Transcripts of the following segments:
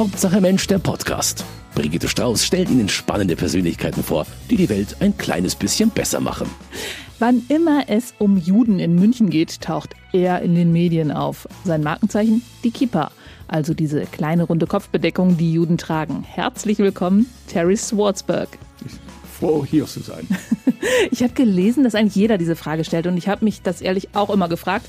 Hauptsache Mensch, der Podcast. Brigitte Strauß stellt Ihnen spannende Persönlichkeiten vor, die die Welt ein kleines bisschen besser machen. Wann immer es um Juden in München geht, taucht er in den Medien auf. Sein Markenzeichen? Die Kippa, also diese kleine runde Kopfbedeckung, die Juden tragen. Herzlich willkommen, Terry Swartzberg. Froh, hier zu sein. ich habe gelesen, dass eigentlich jeder diese Frage stellt und ich habe mich das ehrlich auch immer gefragt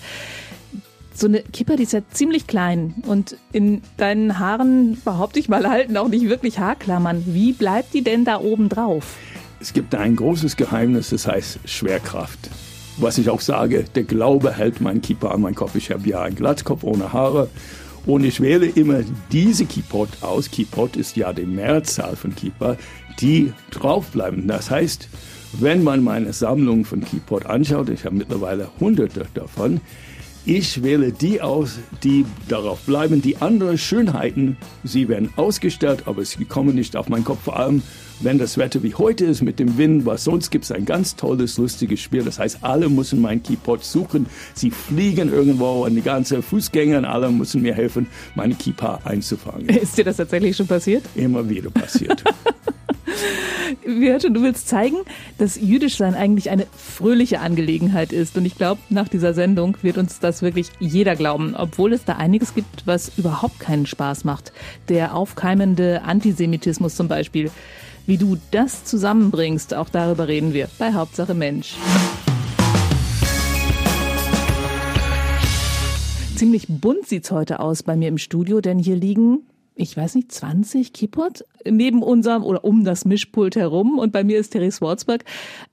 so eine Kippa, die ist ja ziemlich klein und in deinen Haaren, behaupte ich mal, halten auch nicht wirklich Haarklammern. Wie bleibt die denn da oben drauf? Es gibt ein großes Geheimnis, das heißt Schwerkraft. Was ich auch sage, der Glaube hält mein Kippa an meinen Kopf. Ich habe ja einen Glatzkopf ohne Haare und ich wähle immer diese Kippot aus. Kippot ist ja die Mehrzahl von Kippa, die draufbleiben. Das heißt, wenn man meine Sammlung von Kippot anschaut, ich habe mittlerweile hunderte davon, ich wähle die aus, die darauf bleiben. Die anderen Schönheiten, sie werden ausgestellt, aber sie kommen nicht auf meinen Kopf. Vor allem, wenn das Wetter wie heute ist mit dem Wind, was sonst gibt es ein ganz tolles, lustiges Spiel. Das heißt, alle müssen meinen Keypot suchen. Sie fliegen irgendwo und die ganzen Fußgänger, alle müssen mir helfen, meine Keypa einzufangen. Ist dir das tatsächlich schon passiert? Immer wieder passiert. Wir hörten, du willst zeigen, dass Jüdischsein eigentlich eine fröhliche Angelegenheit ist. Und ich glaube, nach dieser Sendung wird uns das wirklich jeder glauben, obwohl es da einiges gibt, was überhaupt keinen Spaß macht. Der aufkeimende Antisemitismus zum Beispiel. Wie du das zusammenbringst, auch darüber reden wir bei Hauptsache Mensch. Ziemlich bunt sieht's heute aus bei mir im Studio, denn hier liegen ich weiß nicht, 20 Kippot neben unserem oder um das Mischpult herum. Und bei mir ist Terry Swartzberg.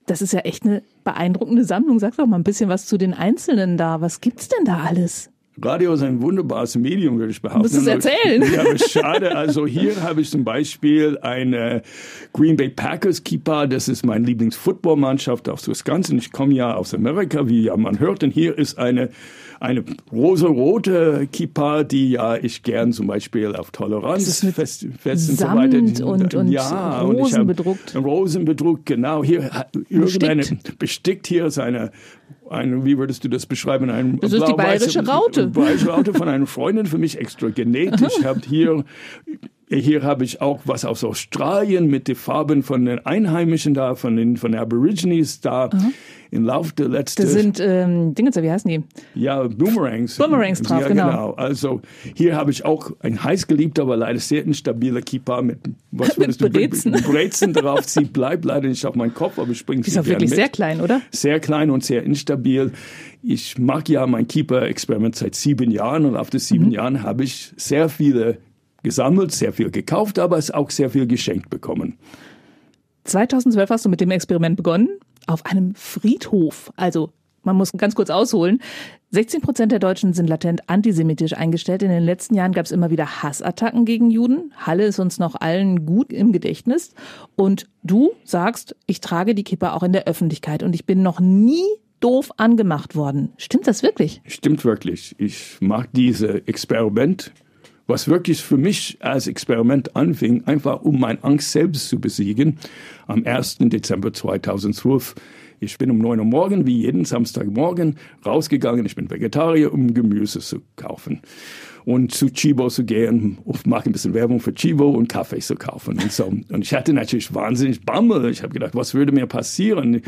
Das ist ja echt eine beeindruckende Sammlung. Sag doch mal ein bisschen was zu den Einzelnen da. Was gibt's denn da alles? Radio ist ein wunderbares Medium, würde ich behaupten. Musst es erzählen. Ja, aber schade. Also hier habe ich zum Beispiel eine Green Bay Packers Keeper. Das ist meine Lieblingsfootballmannschaft aus Wisconsin. Ich komme ja aus Amerika, wie ja man hört. Und hier ist eine eine rosa-rote Kippa, die ja ich gern zum Beispiel auf Toleranz fest, und so weiter. Und, und ja, Rosen bedruckt. Rosen bedruckt, genau. Hier bestickt, bestickt hier seine ein, wie würdest du das beschreiben? Ein das ist die bayerische Raute. Bayerische Raute von einer Freundin, für mich extra genäht. Ich habe hier, hier habe ich auch was aus Australien mit den Farben von den Einheimischen da, von den, von den Aborigines da. Aha im Laufe der letzten... Das sind ähm, Dinge, wie heißen die? Ja, Boomerangs. Boomerangs drauf, ja, genau. genau. Also hier habe ich auch ein heiß geliebter, aber leider sehr instabiler Keeper mit, was mit Brezen. Du, Brezen drauf. Sie bleibt leider nicht auf meinen Kopf, aber springt sie ist auch wirklich mit. sehr klein, oder? Sehr klein und sehr instabil. Ich mag ja mein Keeper-Experiment seit sieben Jahren und auf den sieben mhm. Jahren habe ich sehr viele gesammelt, sehr viel gekauft, aber es auch sehr viel geschenkt bekommen. 2012 hast du mit dem Experiment begonnen auf einem Friedhof. Also man muss ganz kurz ausholen. 16 Prozent der Deutschen sind latent antisemitisch eingestellt. In den letzten Jahren gab es immer wieder Hassattacken gegen Juden. Halle ist uns noch allen gut im Gedächtnis. Und du sagst, ich trage die Kippa auch in der Öffentlichkeit und ich bin noch nie doof angemacht worden. Stimmt das wirklich? Stimmt wirklich. Ich mache diese Experiment was wirklich für mich als Experiment anfing, einfach um meine Angst selbst zu besiegen, am 1. Dezember 2012. Ich bin um 9 Uhr morgen, wie jeden Samstagmorgen, rausgegangen. Ich bin Vegetarier, um Gemüse zu kaufen. Und zu Chibo zu gehen, mache ein bisschen Werbung für Chibo und Kaffee zu kaufen und so. Und ich hatte natürlich wahnsinnig Bammel. Ich habe gedacht, was würde mir passieren?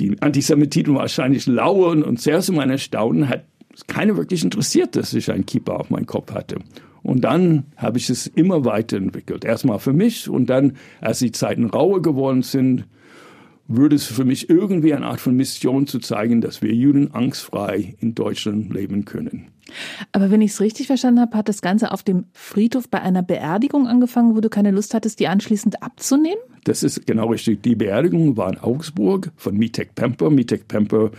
Die Antisemititen wahrscheinlich lauern und sehr zu meiner Staunen hat keiner wirklich interessiert, dass ich einen Keeper auf meinem Kopf hatte. Und dann habe ich es immer weiterentwickelt. Erstmal für mich und dann, als die Zeiten rauer geworden sind, würde es für mich irgendwie eine Art von Mission zu zeigen, dass wir Juden angstfrei in Deutschland leben können. Aber wenn ich es richtig verstanden habe, hat das Ganze auf dem Friedhof bei einer Beerdigung angefangen, wo du keine Lust hattest, die anschließend abzunehmen? Das ist genau richtig. Die Beerdigung war in Augsburg von Mitek Pemper. Mitek Pemper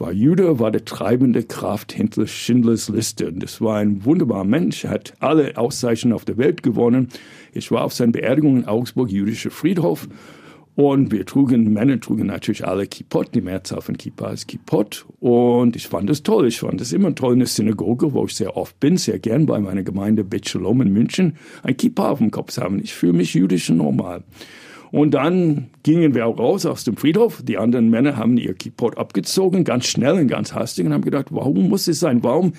war Jude, war der treibende Kraft hinter Schindlers Liste. Und das war ein wunderbarer Mensch, hat alle Auszeichnungen auf der Welt gewonnen. Ich war auf seiner Beerdigung in Augsburg, jüdischer Friedhof. Und wir trugen, Männer trugen natürlich alle Kippot, die Mehrzahl von Kippa ist Kippot. Und ich fand das toll. Ich fand es immer toll in der Synagoge, wo ich sehr oft bin, sehr gern bei meiner Gemeinde Bet Shalom in München, ein Kippa auf dem Kopf haben. Ich fühle mich jüdisch und normal. Und dann gingen wir raus aus dem Friedhof. Die anderen Männer haben ihr Kippot abgezogen, ganz schnell und ganz hastig und haben gedacht, warum muss es sein? Warum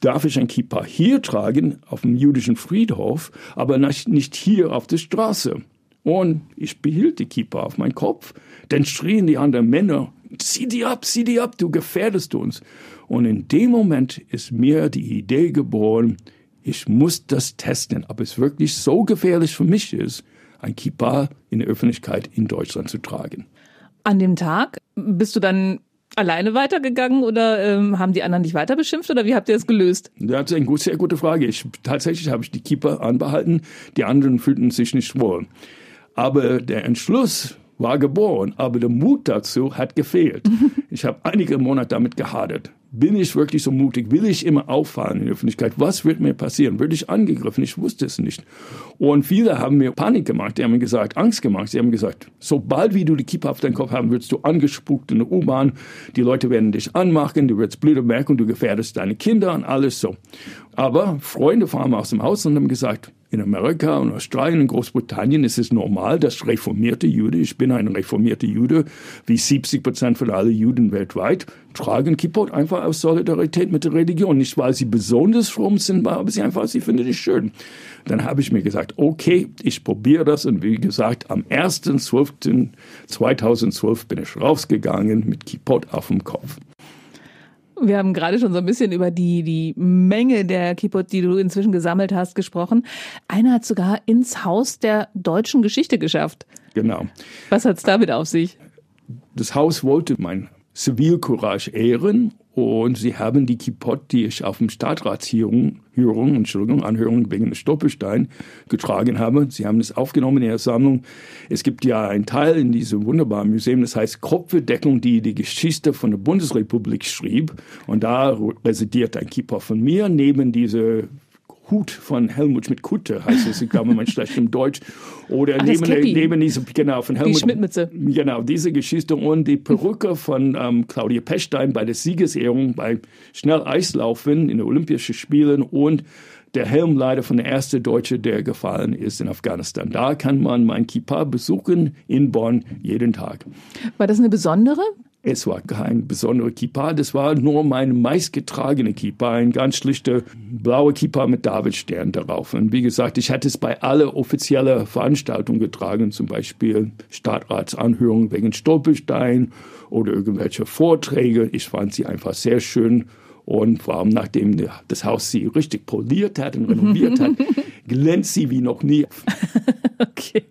darf ich ein Kippa hier tragen, auf dem jüdischen Friedhof, aber nicht hier auf der Straße. Und ich behielt die Kippa auf meinen Kopf. Dann schrien die anderen Männer, zieh die ab, zieh die ab, du gefährdest uns. Und in dem Moment ist mir die Idee geboren, ich muss das testen, ob es wirklich so gefährlich für mich ist, ein Kippa in der Öffentlichkeit in Deutschland zu tragen. An dem Tag bist du dann alleine weitergegangen oder ähm, haben die anderen dich weiter beschimpft oder wie habt ihr das gelöst? Das ist eine sehr gute Frage. Ich, tatsächlich habe ich die Keeper anbehalten, die anderen fühlten sich nicht wohl. Aber der Entschluss war geboren, aber der Mut dazu hat gefehlt. Ich habe einige Monate damit gehadert. Bin ich wirklich so mutig? Will ich immer auffallen in der Öffentlichkeit? Was wird mir passieren? Würde ich angegriffen? Ich wusste es nicht. Und viele haben mir Panik gemacht. Die haben mir gesagt, Angst gemacht. Sie haben gesagt, sobald wie du die Kippe auf deinen Kopf haben, wirst du angespuckt in der U-Bahn. Die Leute werden dich anmachen. Du wirst Blut merken du gefährdest deine Kinder und alles so. Aber Freunde fahren aus dem Haus und haben gesagt, in Amerika und Australien und Großbritannien ist es normal, dass reformierte Jude, ich bin ein reformierter Jude, wie 70 Prozent von allen Juden weltweit, tragen Kippot einfach aus Solidarität mit der Religion. Nicht, weil sie besonders fromm sind, aber sie einfach, sie finden es schön. Dann habe ich mir gesagt, okay, ich probiere das. Und wie gesagt, am 1.12.2012 bin ich rausgegangen mit Kippot auf dem Kopf. Wir haben gerade schon so ein bisschen über die, die Menge der Kippot, die du inzwischen gesammelt hast, gesprochen. Einer hat sogar ins Haus der deutschen Geschichte geschafft. Genau. Was hat es damit auf sich? Das Haus wollte mein Zivilcourage ehren und sie haben die Kipot, die ich auf dem Stadtratshörung, Hörung, Entschuldigung, Anhörung wegen Stoppelstein getragen habe, sie haben es aufgenommen in ihrer Sammlung. Es gibt ja einen Teil in diesem wunderbaren Museum, das heißt Kopfbedeckung, die die Geschichte von der Bundesrepublik schrieb. Und da residiert ein Kipot von mir neben diese Hut von Helmut Schmidt-Kutte heißt es, ich glaube, man schlecht im Deutsch. Oder Ach, neben, neben diese, genau, von Helmut. Die Schmidtmütze. Genau, diese Geschichte und die Perücke von ähm, Claudia Pechstein bei der Siegesehrung bei Schnelleislaufen in den Olympischen Spielen und der Helm leider von der erste Deutsche, der gefallen ist in Afghanistan. Da kann man mein Kippa besuchen in Bonn jeden Tag. War das eine besondere? Es war kein besonderer Kippa, das war nur mein meistgetragene Kippa, ein ganz schlichter blauer Kippa mit Davidstern darauf. Und wie gesagt, ich hatte es bei alle offiziellen Veranstaltungen getragen, zum Beispiel Stadtratsanhörungen wegen Stolperstein oder irgendwelche Vorträge. Ich fand sie einfach sehr schön und vor allem nachdem das Haus sie richtig poliert hat und renoviert hat, glänzt sie wie noch nie. okay.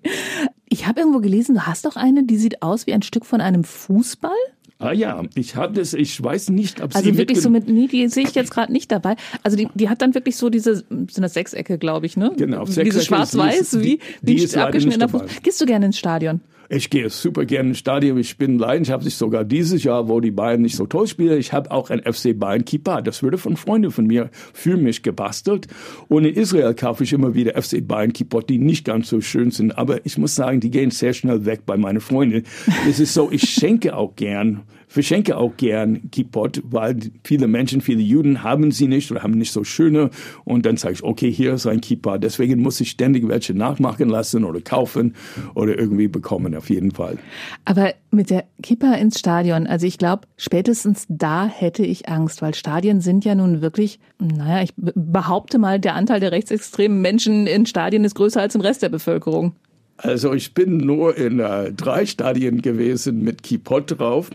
Ich habe irgendwo gelesen, du hast doch eine, die sieht aus wie ein Stück von einem Fußball? Ah ja, ich habe das, ich weiß nicht, ob also sie wirklich so mit, nee, die sehe ich jetzt gerade nicht dabei. Also die, die hat dann wirklich so diese, sind das Sechsecke, glaube ich, ne? Genau, Sechsecke. Diese schwarz-weiß, wie, die, wie abgeschnittener Fuß. Gehst du gerne ins Stadion? Ich gehe super gerne ins Stadion. Ich bin leidenschaftlich sogar dieses Jahr, wo die Bayern nicht so toll spielen. Ich habe auch ein FC Bayern Kippa. Das wurde von Freunden von mir für mich gebastelt. Und in Israel kaufe ich immer wieder FC Bayern Kippa, die nicht ganz so schön sind. Aber ich muss sagen, die gehen sehr schnell weg bei meinen Freunden. Es ist so, ich schenke auch gern verschenke auch gern Kippot, weil viele Menschen, viele Juden haben sie nicht oder haben nicht so schöne. Und dann sage ich, okay, hier ist ein Kippa. Deswegen muss ich ständig welche nachmachen lassen oder kaufen oder irgendwie bekommen, auf jeden Fall. Aber mit der Kippa ins Stadion, also ich glaube, spätestens da hätte ich Angst, weil Stadien sind ja nun wirklich, naja, ich behaupte mal, der Anteil der rechtsextremen Menschen in Stadien ist größer als im Rest der Bevölkerung. Also ich bin nur in äh, drei Stadien gewesen mit Kipot drauf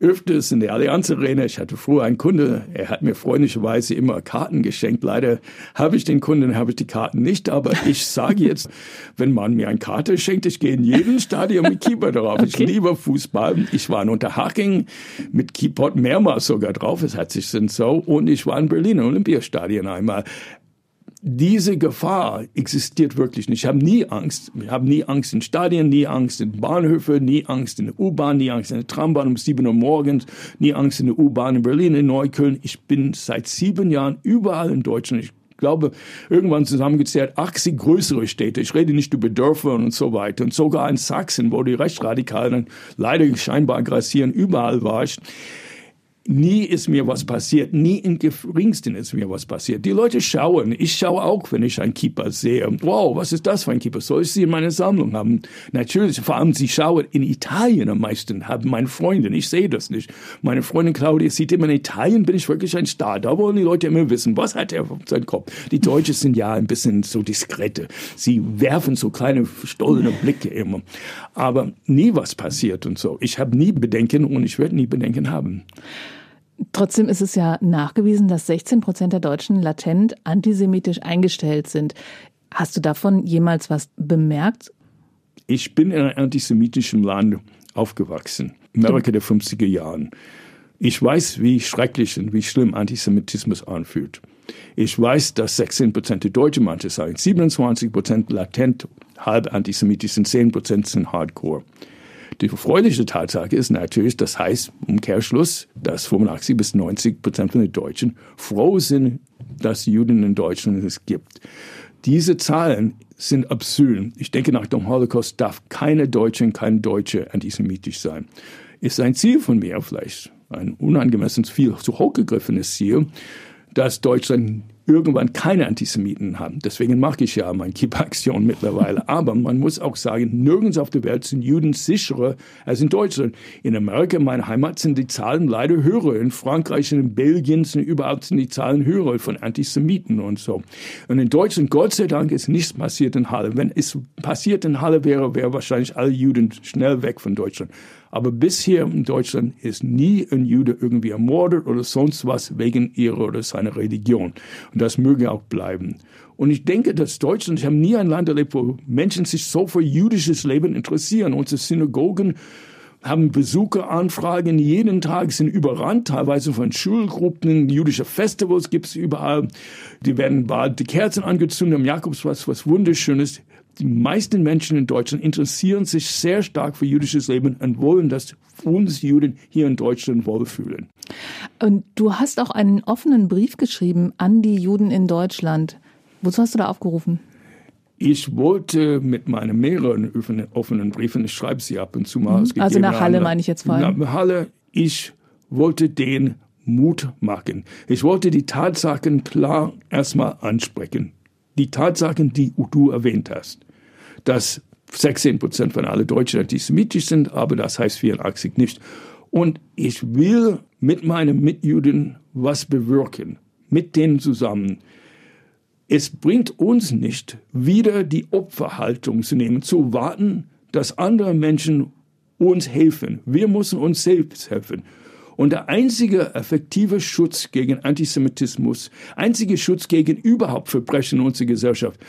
öfters in der Allianz Arena. Ich hatte früher einen Kunde, er hat mir freundlicherweise immer Karten geschenkt. Leider habe ich den Kunden, habe ich die Karten nicht. Aber ich sage jetzt, wenn man mir eine Karte schenkt, ich gehe in jeden Stadion mit Keeper drauf. Okay. Ich liebe Fußball. Ich war in Unterhaching mit Keyboard mehrmals sogar drauf. Es hat sich so. Und ich war in Berlin im Olympiastadion einmal diese Gefahr existiert wirklich nicht. Ich habe nie Angst. Ich habe nie Angst in Stadien, nie Angst in Bahnhöfen, nie Angst in der U-Bahn, nie Angst in der Trambahn um sieben Uhr morgens, nie Angst in der U-Bahn in Berlin, in Neukölln. Ich bin seit sieben Jahren überall in Deutschland. Ich glaube, irgendwann zusammengezählt 80 größere Städte. Ich rede nicht über Dörfer und so weiter. Und sogar in Sachsen, wo die Rechtsradikalen leider scheinbar aggressieren, überall war ich Nie ist mir was passiert, nie im geringsten ist mir was passiert. Die Leute schauen, ich schaue auch, wenn ich einen Keeper sehe. Wow, was ist das für ein Keeper? Soll ich sie in meiner Sammlung haben? Natürlich, vor allem sie schauen in Italien am meisten, haben meine Freundin, ich sehe das nicht. Meine Freundin Claudia sieht immer, in Italien bin ich wirklich ein Star. Da wollen die Leute immer wissen, was hat er auf seinem Kopf? Die Deutschen sind ja ein bisschen so diskrete. Sie werfen so kleine, stollene Blicke immer. Aber nie was passiert und so. Ich habe nie Bedenken und ich werde nie Bedenken haben. Trotzdem ist es ja nachgewiesen, dass 16 Prozent der Deutschen latent antisemitisch eingestellt sind. Hast du davon jemals was bemerkt? Ich bin in einem antisemitischen Land aufgewachsen, Amerika der 50er Jahren. Ich weiß, wie schrecklich und wie schlimm Antisemitismus anfühlt. Ich weiß, dass 16 Prozent der Deutschen manche sagen, 27 Prozent latent halb antisemitisch sind, 10 Prozent sind Hardcore. Die erfreuliche Tatsache ist natürlich, das heißt, Umkehrschluss, dass 85 bis 90 Prozent von den Deutschen froh sind, dass Juden in Deutschland es gibt. Diese Zahlen sind absurd. Ich denke, nach dem Holocaust darf keine Deutsche, kein Deutsche antisemitisch sein. Ist ein Ziel von mir vielleicht, ein unangemessen viel zu hochgegriffenes Ziel, dass Deutschland irgendwann keine Antisemiten haben. Deswegen mache ich ja meine Keep-Aktion mittlerweile. Aber man muss auch sagen, nirgends auf der Welt sind Juden sicherer als in Deutschland. In Amerika, meine Heimat, sind die Zahlen leider höher. In Frankreich und in Belgien sind überhaupt sind die Zahlen höher von Antisemiten und so. Und in Deutschland, Gott sei Dank, ist nichts passiert in Halle. Wenn es passiert in Halle wäre, wäre wahrscheinlich alle Juden schnell weg von Deutschland. Aber bisher in Deutschland ist nie ein Jude irgendwie ermordet oder sonst was wegen ihrer oder seiner Religion. Und das möge auch bleiben. Und ich denke, dass Deutschland, ich habe nie ein Land erlebt, wo Menschen sich so für jüdisches Leben interessieren. Unsere Synagogen haben Besucheranfragen jeden Tag, sind überrannt, teilweise von Schulgruppen, jüdische Festivals gibt es überall. Die werden bald die Kerzen angezündet am Jakobsplatz, was wunderschönes die meisten Menschen in Deutschland interessieren sich sehr stark für jüdisches Leben und wollen, dass uns Juden hier in Deutschland wohlfühlen. Und du hast auch einen offenen Brief geschrieben an die Juden in Deutschland. Wozu hast du da aufgerufen? Ich wollte mit meinen mehreren offenen Briefen, ich schreibe sie ab und zu mal. Mhm. Also nach Halle meine ich jetzt vor allem. Nach Halle, ich wollte den Mut machen. Ich wollte die Tatsachen klar erstmal ansprechen. Die Tatsachen, die du erwähnt hast dass 16 Prozent von allen Deutschen antisemitisch sind, aber das heißt 84 nicht. Und ich will mit meinen Mitjuden was bewirken, mit denen zusammen. Es bringt uns nicht, wieder die Opferhaltung zu nehmen, zu warten, dass andere Menschen uns helfen. Wir müssen uns selbst helfen. Und der einzige effektive Schutz gegen Antisemitismus, einzige Schutz gegen überhaupt Verbrechen in unserer Gesellschaft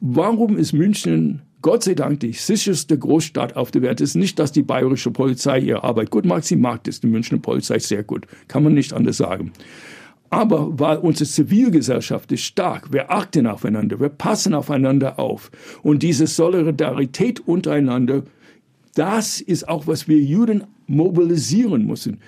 Warum ist München Gott sei Dank die sicherste Großstadt auf der Welt? Es ist nicht, dass die bayerische Polizei ihre Arbeit gut macht. Sie mag das, die Münchner Polizei sehr gut. Kann man nicht anders sagen. Aber weil unsere Zivilgesellschaft ist stark, wir achten aufeinander, wir passen aufeinander auf. Und diese Solidarität untereinander, das ist auch, was wir Juden mobilisieren müssen.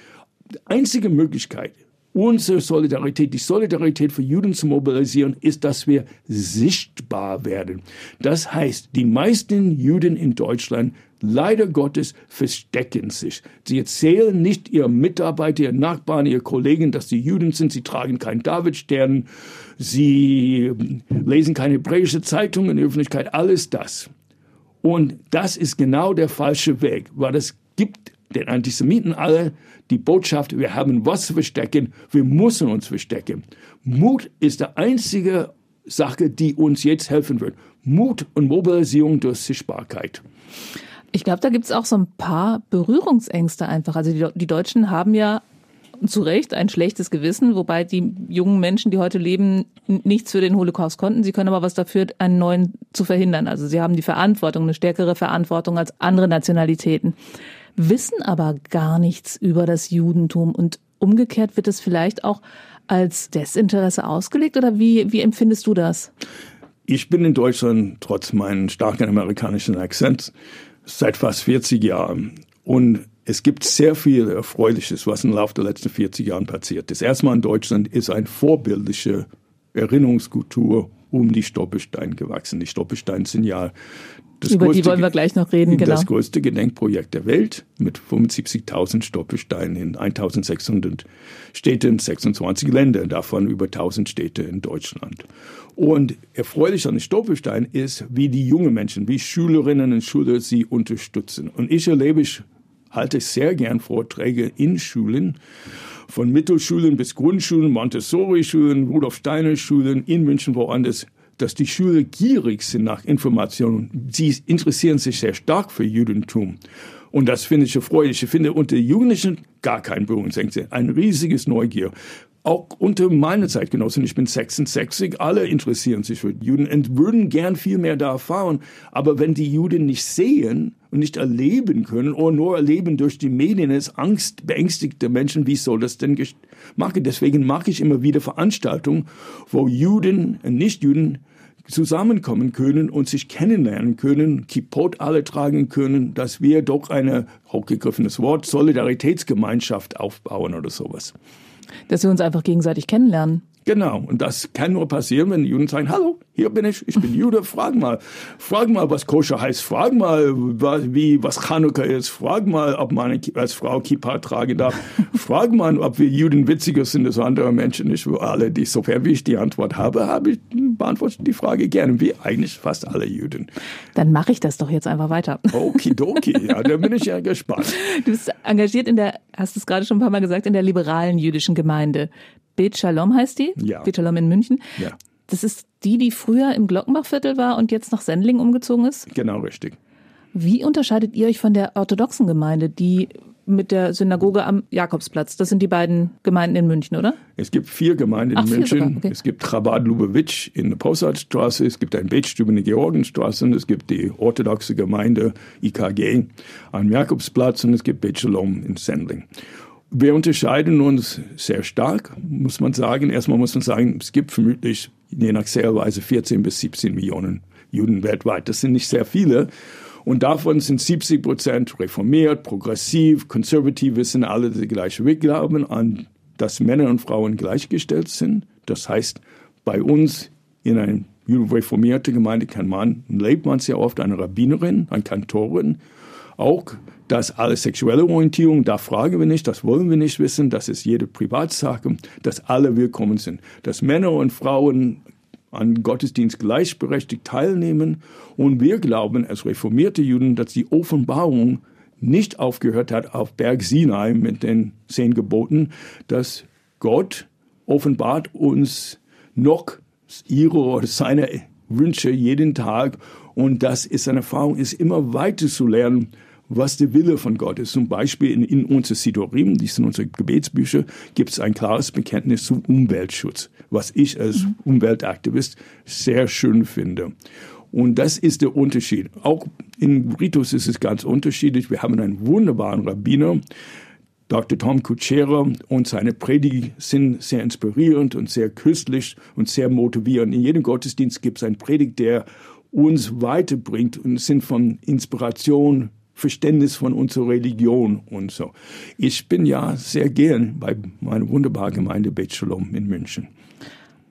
Die einzige Möglichkeit, unsere Solidarität, die Solidarität für Juden zu mobilisieren, ist, dass wir sichtbar werden. Das heißt, die meisten Juden in Deutschland leider Gottes verstecken sich. Sie erzählen nicht ihren Mitarbeiter, ihren Nachbarn, ihren Kollegen, dass sie Juden sind. Sie tragen keinen Davidstern. Sie lesen keine hebräische Zeitung in der Öffentlichkeit. Alles das. Und das ist genau der falsche Weg, weil es gibt den Antisemiten alle die Botschaft, wir haben was zu verstecken, wir müssen uns verstecken. Mut ist die einzige Sache, die uns jetzt helfen wird. Mut und Mobilisierung durch Sichtbarkeit. Ich glaube, da gibt es auch so ein paar Berührungsängste einfach. Also die, die Deutschen haben ja zu Recht ein schlechtes Gewissen, wobei die jungen Menschen, die heute leben, nichts für den Holocaust konnten. Sie können aber was dafür, einen neuen zu verhindern. Also sie haben die Verantwortung, eine stärkere Verantwortung als andere Nationalitäten wissen aber gar nichts über das Judentum und umgekehrt wird es vielleicht auch als Desinteresse ausgelegt oder wie, wie empfindest du das? Ich bin in Deutschland trotz meinen starken amerikanischen Akzents seit fast 40 Jahren und es gibt sehr viel Erfreuliches, was im Laufe der letzten 40 Jahren passiert ist. Erstmal in Deutschland ist ein vorbildlicher Erinnerungskultur um die Stolpersteine gewachsen. Die Stolpersteine sind ja das Über größte, die wollen wir gleich noch reden, genau. Das größte Gedenkprojekt der Welt mit 75.000 Stolpersteinen in 1.600 Städten, 26 Ländern, davon über 1.000 Städte in Deutschland. Und erfreulich an den Stolperstein ist, wie die jungen Menschen, wie Schülerinnen und Schüler sie unterstützen. Und ich erlebe, ich halte sehr gern Vorträge in Schulen, von Mittelschulen bis Grundschulen, Montessori-Schulen, Rudolf-Steiner-Schulen in München, woanders dass die Schüler gierig sind nach Informationen. Sie interessieren sich sehr stark für Judentum. Und das finde ich erfreulich. Ich finde unter Jugendlichen gar kein Berührungsängste, ein riesiges Neugier. Auch unter meiner Zeitgenossen, ich bin 66, alle interessieren sich für Juden und würden gern viel mehr da erfahren. Aber wenn die Juden nicht sehen und nicht erleben können oder nur erleben durch die Medien als Angst, beängstigte Menschen, wie soll das denn machen? Deswegen mache ich immer wieder Veranstaltungen, wo Juden und Nichtjuden zusammenkommen können und sich kennenlernen können, Kippot alle tragen können, dass wir doch eine, hochgegriffenes Wort, Solidaritätsgemeinschaft aufbauen oder sowas. Dass wir uns einfach gegenseitig kennenlernen. Genau, und das kann nur passieren, wenn die Juden sagen, hallo, hier bin ich, ich bin Jude, frag mal, frag mal, was Koscher heißt, frag mal, was, wie, was Chanukka ist, frag mal, ob man als Frau Kippa tragen darf, frag mal, ob wir Juden witziger sind als andere Menschen, nicht für alle, die, sofern wie ich die Antwort habe, habe ich, beantworte die Frage gerne, wie eigentlich fast alle Juden. Dann mache ich das doch jetzt einfach weiter. Okidoki, ja, da bin ich ja gespannt. Du bist engagiert in der, hast du es gerade schon ein paar Mal gesagt, in der liberalen jüdischen Gemeinde. Bet Shalom heißt die? Ja. Bet Shalom in München? Ja. Das ist die, die früher im Glockenbachviertel war und jetzt nach Sendling umgezogen ist? Genau, richtig. Wie unterscheidet ihr euch von der orthodoxen Gemeinde, die mit der Synagoge am Jakobsplatz. Das sind die beiden Gemeinden in München, oder? Es gibt vier Gemeinden Ach, in München. Okay. Es gibt Chabad Lubavitch in der Poststadtstraße, es gibt ein Betstube in der Georgenstraße und es gibt die orthodoxe Gemeinde IKG am Jakobsplatz und es gibt Bet Shalom in Sendling. Wir unterscheiden uns sehr stark, muss man sagen. Erstmal muss man sagen, es gibt vermutlich je nach Zählweise 14 bis 17 Millionen Juden weltweit. Das sind nicht sehr viele. Und davon sind 70 Prozent reformiert, progressiv, konservativ, sind alle die gleiche Weg glauben an, dass Männer und Frauen gleichgestellt sind. Das heißt, bei uns in einer reformierten Gemeinde kann man, lebt man sehr oft eine Rabbinerin, eine Kantorin, auch dass alle sexuelle Orientierung, da fragen wir nicht, das wollen wir nicht wissen, das ist jede Privatsache, dass alle willkommen sind, dass Männer und Frauen an Gottesdienst gleichberechtigt teilnehmen und wir glauben als reformierte Juden, dass die Offenbarung nicht aufgehört hat auf Berg Sinai mit den zehn Geboten, dass Gott offenbart uns noch ihre oder seine Wünsche jeden Tag und das ist eine Erfahrung, ist immer weiter zu lernen, was der Wille von Gott ist. Zum Beispiel in, in unser Sidorim, die sind unsere Gebetsbücher, gibt es ein klares Bekenntnis zum Umweltschutz, was ich als mhm. Umweltaktivist sehr schön finde. Und das ist der Unterschied. Auch in Ritus ist es ganz unterschiedlich. Wir haben einen wunderbaren Rabbiner, Dr. Tom Kuchera und seine Predigt sind sehr inspirierend und sehr köstlich und sehr motivierend. In jedem Gottesdienst gibt es einen Predigt, der uns weiterbringt und sind von Inspiration, Verständnis von unserer Religion und so. Ich bin ja sehr gern bei meiner wunderbaren Gemeinde Beit Shalom in München.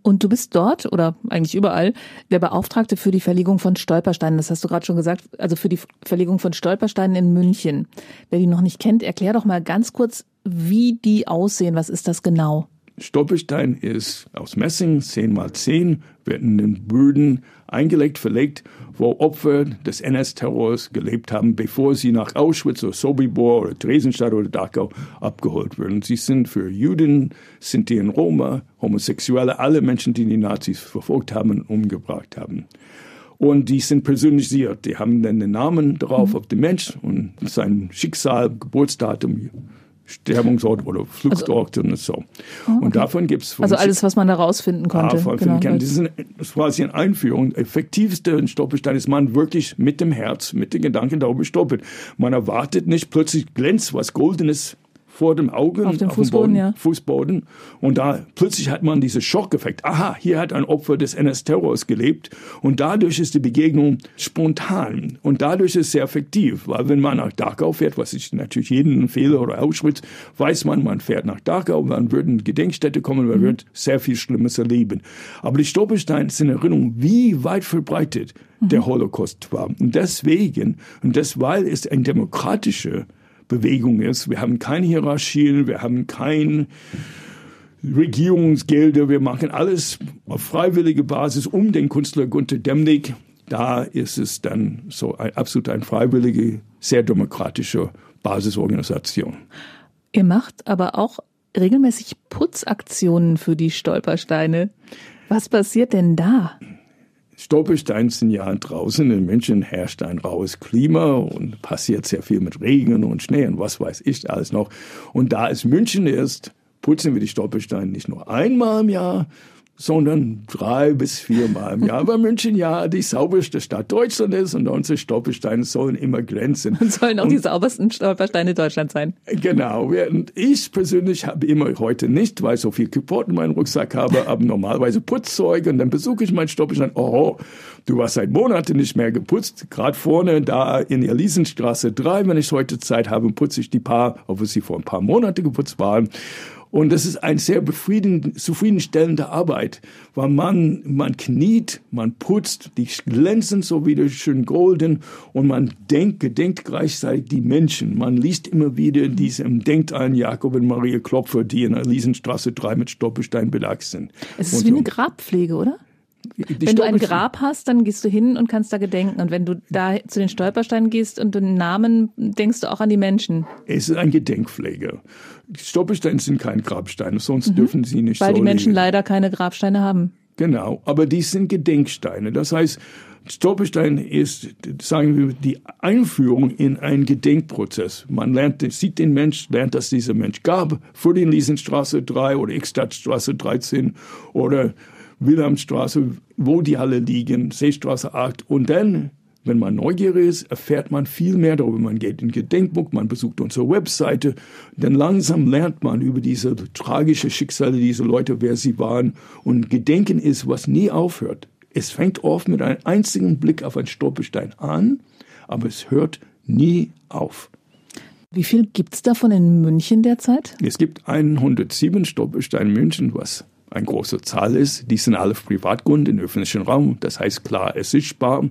Und du bist dort oder eigentlich überall der Beauftragte für die Verlegung von Stolpersteinen. Das hast du gerade schon gesagt, also für die Verlegung von Stolpersteinen in München. Wer die noch nicht kennt, erklär doch mal ganz kurz, wie die aussehen. Was ist das genau? Stolperstein ist aus Messing, 10 mal 10, wird in den Böden eingelegt, verlegt, wo Opfer des NS-Terrors gelebt haben, bevor sie nach Auschwitz oder Sobibor oder Dresdenstadt oder Dachau abgeholt wurden. Sie sind für Juden, Sinti und Roma, Homosexuelle, alle Menschen, die die Nazis verfolgt haben und umgebracht haben. Und die sind personalisiert. Die haben dann den Namen drauf mhm. auf den Mensch und sein Schicksal, Geburtsdatum, Sterbungsort oder Fluchtort also, und so. Oh, okay. Und davon gibt es... Also alles, was man da rausfinden konnte. Davon genau, kann. Das, ist das quasi eine Einführung. Effektivste Stolperstein ist man wirklich mit dem Herz, mit den Gedanken darüber stolpert. Man erwartet nicht, plötzlich glänzt was Goldenes vor dem Augen auf dem auf Fußboden, Boden, ja. Fußboden. Und da plötzlich hat man diesen Schockeffekt. Aha, hier hat ein Opfer des NS-Terrors gelebt. Und dadurch ist die Begegnung spontan. Und dadurch ist es sehr effektiv. Weil wenn man nach Dachau fährt, was ich natürlich jeden empfehle, oder Auschwitz, weiß man, man fährt nach Dachau, man wird in Gedenkstätte kommen, man wird sehr viel Schlimmes erleben. Aber die Stolpersteine sind Erinnerung, wie weit verbreitet der Holocaust war. Und deswegen, und das, weil es eine demokratische Bewegung ist, wir haben keine Hierarchien, wir haben kein Regierungsgelder, wir machen alles auf freiwillige Basis um den Künstler Gunter Demnig. Da ist es dann so ein, absolut eine freiwillige, sehr demokratische Basisorganisation. Ihr macht aber auch regelmäßig Putzaktionen für die Stolpersteine. Was passiert denn da? Stolpersteine sind ja draußen. In München herrscht ein raues Klima und passiert sehr viel mit Regen und Schnee und was weiß ich alles noch. Und da es München ist, putzen wir die Stolpersteine nicht nur einmal im Jahr, sondern drei bis viermal im Jahr, weil München ja die sauberste Stadt Deutschland ist und unsere Stolpersteine sollen immer glänzen. Und sollen auch und, die saubersten Stolpersteine Deutschlands sein. Genau. Und ich persönlich habe immer heute nicht, weil ich so viel Support in meinem Rucksack habe, aber normalerweise Putzzeug und dann besuche ich meinen Stolperstein. Oh, du hast seit Monaten nicht mehr geputzt. Gerade vorne da in der Liesenstraße 3, wenn ich heute Zeit habe, putze ich die paar, obwohl sie vor ein paar Monaten geputzt waren. Und das ist eine sehr zufriedenstellende Arbeit, weil man, man kniet, man putzt, die glänzen so wieder schön golden und man denkt, gedenkt gleichzeitig die Menschen. Man liest immer wieder diesem, denkt an Jakob und Maria Klopfer, die in der Liesenstraße 3 mit Stoppelstein belagt sind. Es ist und wie eine Grabpflege, oder? Die wenn du ein Grab hast, dann gehst du hin und kannst da gedenken. Und wenn du da zu den Stolpersteinen gehst und den Namen, denkst du auch an die Menschen. Es ist ein Gedenkpflege. Stolpersteine sind keine Grabsteine, sonst mhm. dürfen sie nicht Weil so die Menschen liegen. leider keine Grabsteine haben. Genau, aber die sind Gedenksteine. Das heißt, Stolperstein ist, sagen wir, die Einführung in einen Gedenkprozess. Man lernt, sieht den Mensch, lernt, dass dieser Mensch gab, für die Liesenstraße 3 oder Xstadtstraße 13 oder Wilhelmstraße, wo die alle liegen, Seestraße 8. Und dann, wenn man neugierig ist, erfährt man viel mehr darüber. Man geht in Gedenkbuch, man besucht unsere Webseite. Dann langsam lernt man über diese tragische Schicksale dieser Leute, wer sie waren. Und Gedenken ist, was nie aufhört. Es fängt oft mit einem einzigen Blick auf einen Stolperstein an, aber es hört nie auf. Wie viel gibt's davon in München derzeit? Es gibt 107 Stolpersteine in München, was eine große Zahl ist. Die sind alle auf Privatgrund im öffentlichen Raum. Das heißt klar, es ist sichtbar.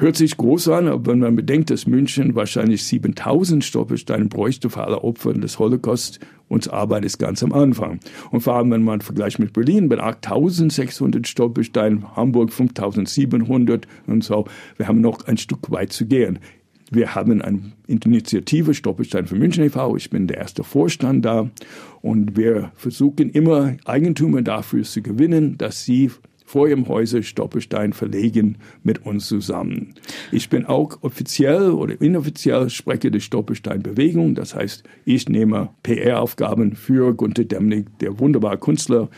Hört sich groß an, aber wenn man bedenkt, dass München wahrscheinlich 7000 Stolpersteine bräuchte für alle Opfer des Holocaust, uns Arbeit ist ganz am Anfang. Und vor allem, wenn man vergleicht mit Berlin, mit 8600 Stolpersteinen, Hamburg 5700 und so, wir haben noch ein Stück weit zu gehen. Wir haben eine Initiative Stolperstein für München e.V. Ich bin der erste Vorstand da und wir versuchen immer Eigentümer dafür zu gewinnen, dass sie vor ihrem Häuser Stolperstein verlegen mit uns zusammen. Ich bin auch offiziell oder inoffiziell Sprecher der Stolperstein-Bewegung. Das heißt, ich nehme PR-Aufgaben für Gunter Demnig, der wunderbare Künstler,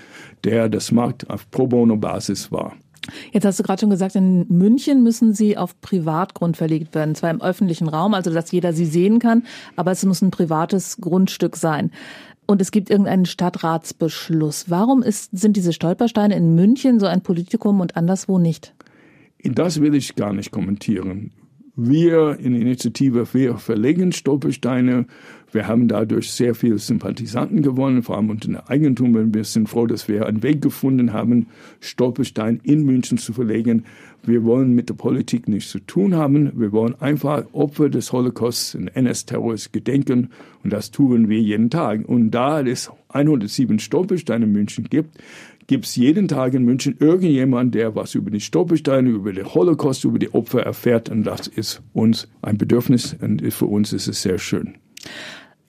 der das macht auf Pro Bono-Basis war. Jetzt hast du gerade schon gesagt, in München müssen sie auf Privatgrund verlegt werden, zwar im öffentlichen Raum, also dass jeder sie sehen kann, aber es muss ein privates Grundstück sein. Und es gibt irgendeinen Stadtratsbeschluss. Warum ist, sind diese Stolpersteine in München so ein Politikum und anderswo nicht? Das will ich gar nicht kommentieren. Wir in Initiative, wir verlegen Stolpersteine. Wir haben dadurch sehr viele Sympathisanten gewonnen, vor allem unter den Eigentum. Wir sind froh, dass wir einen Weg gefunden haben, Stolperstein in München zu verlegen. Wir wollen mit der Politik nichts zu tun haben. Wir wollen einfach Opfer des Holocausts und NS-Terrors gedenken. Und das tun wir jeden Tag. Und da es 107 Stolpersteine in München gibt, gibt es jeden Tag in München irgendjemand, der was über die Stolpersteine, über den Holocaust, über die Opfer erfährt. Und das ist uns ein Bedürfnis und für uns ist es sehr schön.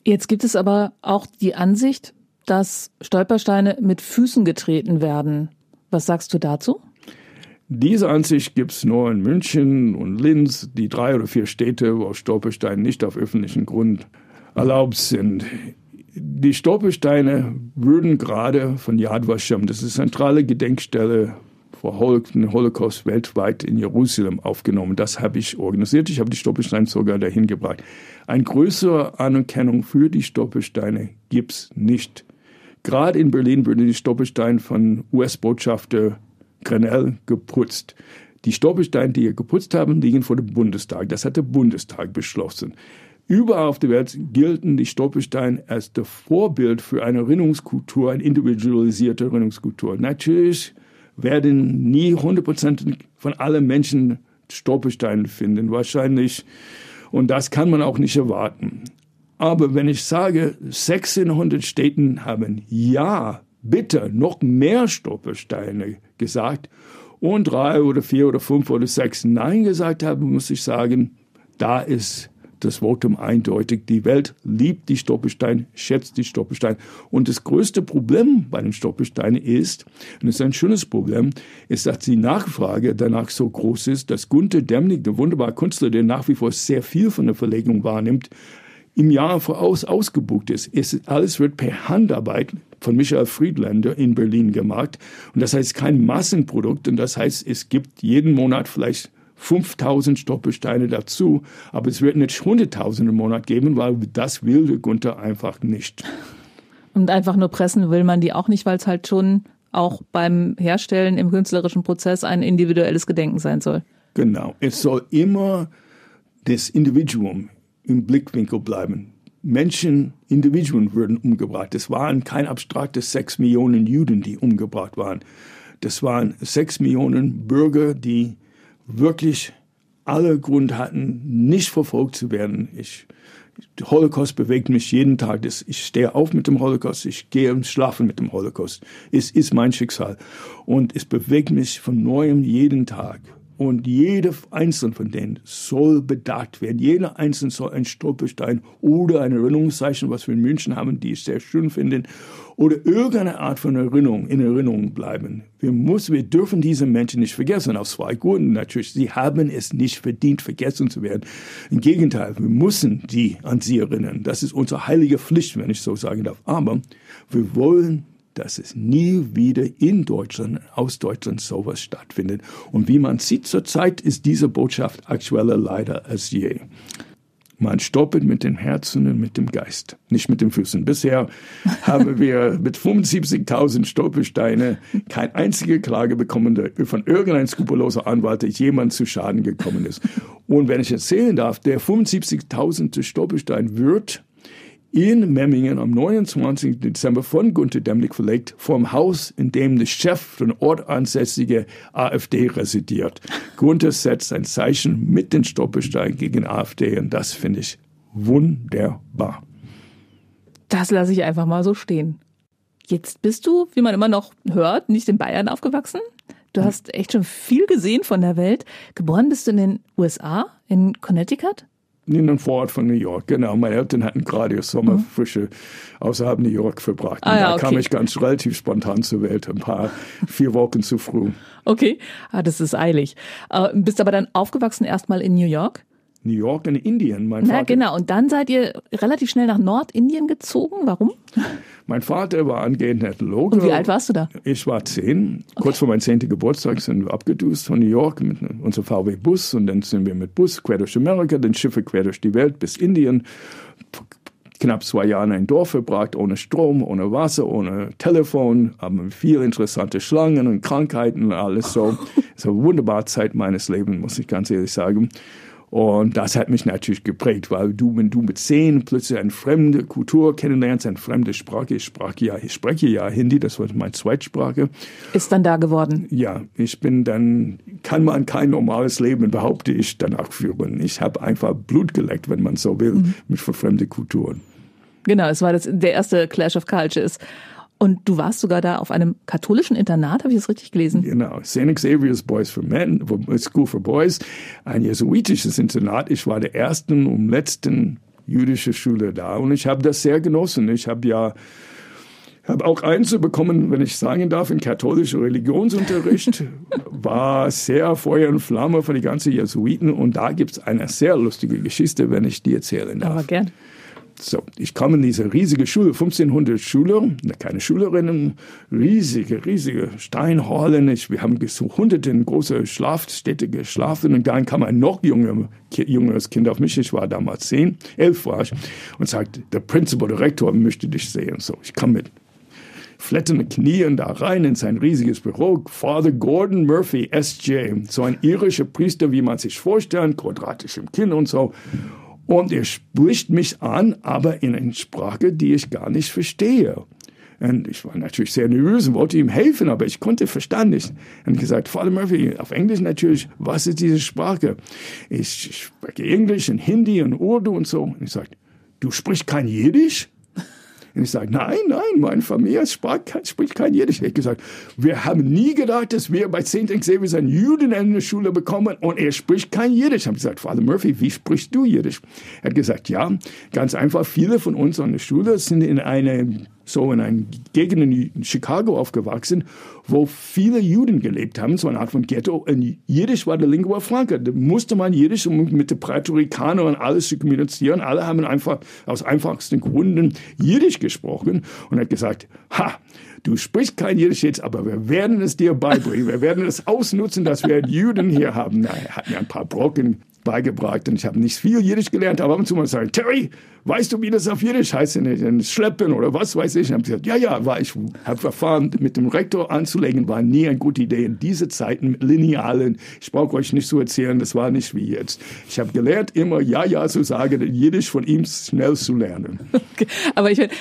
Jetzt gibt es aber auch die Ansicht, dass Stolpersteine mit Füßen getreten werden. Was sagst du dazu? Diese Ansicht gibt es nur in München und Linz, die drei oder vier Städte, wo Stolpersteine nicht auf öffentlichem Grund erlaubt sind. Die Stolpersteine würden gerade von Yad Vashem, das ist eine zentrale Gedenkstelle den Holocaust weltweit in Jerusalem aufgenommen. Das habe ich organisiert. Ich habe die Stolpersteine sogar dahin gebracht. Eine größere Anerkennung für die Stolpersteine gibt's nicht. Gerade in Berlin wurde die Stolpersteine von US-Botschafter Grenell geputzt. Die Stolpersteine, die wir geputzt haben, liegen vor dem Bundestag. Das hat der Bundestag beschlossen. Überall auf der Welt gelten die Stolpersteine als das Vorbild für eine Erinnerungskultur, eine individualisierte Erinnerungskultur. Natürlich werden nie 100% von allen Menschen Stolpersteine finden, wahrscheinlich. Und das kann man auch nicht erwarten. Aber wenn ich sage, 1600 Städten haben ja, bitte, noch mehr Stolpersteine gesagt und drei oder vier oder fünf oder sechs Nein gesagt haben, muss ich sagen, da ist das Votum eindeutig. Die Welt liebt die Stolpersteine, schätzt die Stolpersteine. Und das größte Problem bei den Stolpersteinen ist, und es ist ein schönes Problem, ist, dass die Nachfrage danach so groß ist, dass Gunther Demnig, der wunderbare Künstler, der nach wie vor sehr viel von der Verlegung wahrnimmt, im Jahr voraus ausgebucht ist. Es, alles wird per Handarbeit von Michael Friedländer in Berlin gemacht. Und das heißt kein Massenprodukt. Und das heißt, es gibt jeden Monat vielleicht 5000 Stolpersteine dazu, aber es wird nicht 100.000 im Monat geben, weil das will der Gunther einfach nicht. Und einfach nur pressen will man die auch nicht, weil es halt schon auch beim Herstellen im künstlerischen Prozess ein individuelles Gedenken sein soll. Genau. Es soll immer das Individuum im Blickwinkel bleiben. Menschen, Individuen wurden umgebracht. Es waren kein abstraktes sechs Millionen Juden, die umgebracht waren. Das waren sechs Millionen Bürger, die wirklich alle Grund hatten, nicht verfolgt zu werden. Ich, der Holocaust bewegt mich jeden Tag. Ich stehe auf mit dem Holocaust, ich gehe Schlafen mit dem Holocaust. Es ist mein Schicksal. Und es bewegt mich von neuem jeden Tag. Und jeder einzelne von denen soll bedacht werden. Jeder einzelne soll ein Stolperstein oder ein Erinnerungszeichen, was wir in München haben, die ich sehr schön finde, oder irgendeine Art von Erinnerung in Erinnerung bleiben. Wir, müssen, wir dürfen diese Menschen nicht vergessen, aus zwei Gründen natürlich. Sie haben es nicht verdient, vergessen zu werden. Im Gegenteil, wir müssen die an sie erinnern. Das ist unsere heilige Pflicht, wenn ich so sagen darf. Aber wir wollen dass es nie wieder in Deutschland, aus Deutschland sowas stattfindet. Und wie man sieht zurzeit, ist diese Botschaft aktueller leider als je. Man stoppet mit dem Herzen und mit dem Geist, nicht mit den Füßen. Bisher haben wir mit 75.000 Stolpersteine keine einzige Klage bekommen, der von irgendeinem skrupellosen Anwalt jemand zu Schaden gekommen ist. Und wenn ich erzählen darf, der 75.000. Stolperstein wird in Memmingen am 29. Dezember von Gunter Demnig verlegt, vom Haus, in dem der Chef von ortansässige AfD residiert. Gunter setzt ein Zeichen mit den Stolpersteinen gegen AfD und das finde ich wunderbar. Das lasse ich einfach mal so stehen. Jetzt bist du, wie man immer noch hört, nicht in Bayern aufgewachsen. Du hast echt schon viel gesehen von der Welt. Geboren bist du in den USA, in Connecticut? In einem Vorort von New York, genau. Meine Eltern hatten gerade ihr Sommerfrische mhm. außerhalb New York verbracht. Ah, ja, da okay. kam ich ganz relativ spontan zur Welt, ein paar, vier Wochen zu früh. Okay, ah, das ist eilig. Äh, bist aber dann aufgewachsen erstmal in New York? New York in Indien. Mein Na Vater, genau, und dann seid ihr relativ schnell nach Nordindien gezogen. Warum? Mein Vater war angehender Ethnologe. Und wie alt warst du da? Ich war zehn. Okay. Kurz vor meinem zehnten Geburtstag sind wir abgedüst von New York mit unserem VW-Bus und dann sind wir mit Bus quer durch Amerika, dann Schiffe quer durch die Welt bis Indien. Knapp zwei Jahre in ein Dorf verbracht, ohne Strom, ohne Wasser, ohne Telefon, haben viel interessante Schlangen und Krankheiten und alles so. Es war eine wunderbare Zeit meines Lebens, muss ich ganz ehrlich sagen. Und das hat mich natürlich geprägt, weil du, wenn du mit zehn plötzlich eine fremde Kultur kennenlernst, eine fremde Sprache, ich, sprach ja, ich spreche ja Hindi, das war meine Zweitsprache. Ist dann da geworden? Ja, ich bin dann, kann man kein normales Leben, behaupte ich, danach führen. Ich habe einfach Blut geleckt, wenn man so will, mhm. mit fremden Kulturen. Genau, es war das, der erste Clash of Cultures. Und du warst sogar da auf einem katholischen Internat, habe ich das richtig gelesen? Genau, St. Xavier's Boys for Men, School for Boys, ein jesuitisches Internat. Ich war der ersten und letzten jüdische Schule da und ich habe das sehr genossen. Ich habe ja habe auch eins bekommen, wenn ich sagen darf, in katholischer Religionsunterricht, war sehr Feuer und Flamme für die ganzen Jesuiten und da gibt es eine sehr lustige Geschichte, wenn ich die erzählen darf. Aber gern. So, ich kam in diese riesige Schule, 1500 Schüler, keine Schülerinnen, riesige, riesige Steinhallen. Ich, wir haben hunderte in große Schlafstädte geschlafen und dann kam ein noch junger, jüngeres Kind auf mich. Ich war damals zehn, elf war ich und sagte, der Principal, der möchte dich sehen. So, ich kam mit flatternden Knien da rein in sein riesiges Büro. Father Gordon Murphy, SJ, so ein irischer Priester, wie man sich vorstellt, quadratisch im Kinn und so. Und er spricht mich an, aber in einer Sprache, die ich gar nicht verstehe. Und ich war natürlich sehr nervös und wollte ihm helfen, aber ich konnte verstanden nicht. Und gesagt, Father Murphy, auf Englisch natürlich, was ist diese Sprache? Ich, ich spreche Englisch und Hindi und Urdu und so. Und ich sagte, du sprichst kein Jiddisch? Und ich sage, nein, nein, meine Familie spricht, spricht kein Jiddisch. Ich gesagt, wir haben nie gedacht, dass wir bei St. Xavier's einen Juden in der Schule bekommen und er spricht kein Jiddisch. Ich habe gesagt, Father Murphy, wie sprichst du Jiddisch? Er hat gesagt, ja, ganz einfach, viele von uns an der Schule sind in einer so in einer Gegend in Chicago aufgewachsen, wo viele Juden gelebt haben, so eine Art von Ghetto. Und Jiddisch war die Lingua Franca. Da musste man Jiddisch, mit den Puerto Ricanern alles zu kommunizieren. Alle haben einfach aus einfachsten Gründen Jiddisch gesprochen und hat gesagt, ha, du sprichst kein Jiddisch jetzt, aber wir werden es dir beibringen. Wir werden es ausnutzen, dass wir Juden hier haben. Na, er hat mir ein paar Brocken beigebracht und ich habe nicht viel Jiddisch gelernt, aber ab und zu mal sagen, Terry, weißt du, wie das auf Jiddisch heißt? Schleppen oder was weiß ich. Und habe gesagt, ja, ja, war ich habe verfahren, mit dem Rektor anzulegen, war nie eine gute Idee. In diese Zeiten linealen, ich brauche euch nicht zu erzählen, das war nicht wie jetzt. Ich habe gelernt, immer ja, ja zu sagen, Jiddisch von ihm schnell zu lernen. Okay, aber ich meine,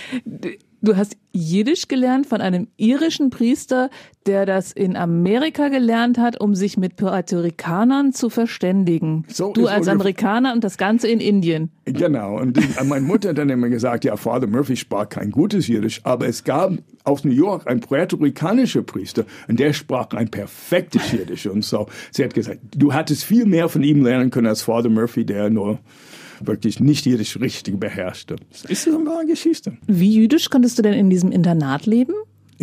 Du hast Jiddisch gelernt von einem irischen Priester, der das in Amerika gelernt hat, um sich mit Puerto Ricanern zu verständigen. So du als Amerikaner und das Ganze in Indien. Genau. Und meine Mutter hat dann immer gesagt, ja, Father Murphy sprach kein gutes Jiddisch, aber es gab aus New York einen puerto ricanischer Priester und der sprach ein perfektes Jiddisch. Und so, sie hat gesagt, du hattest viel mehr von ihm lernen können als Father Murphy, der nur wirklich nicht jedes richtig beherrschte. Das ist eine Geschichte. Wie jüdisch konntest du denn in diesem Internat leben?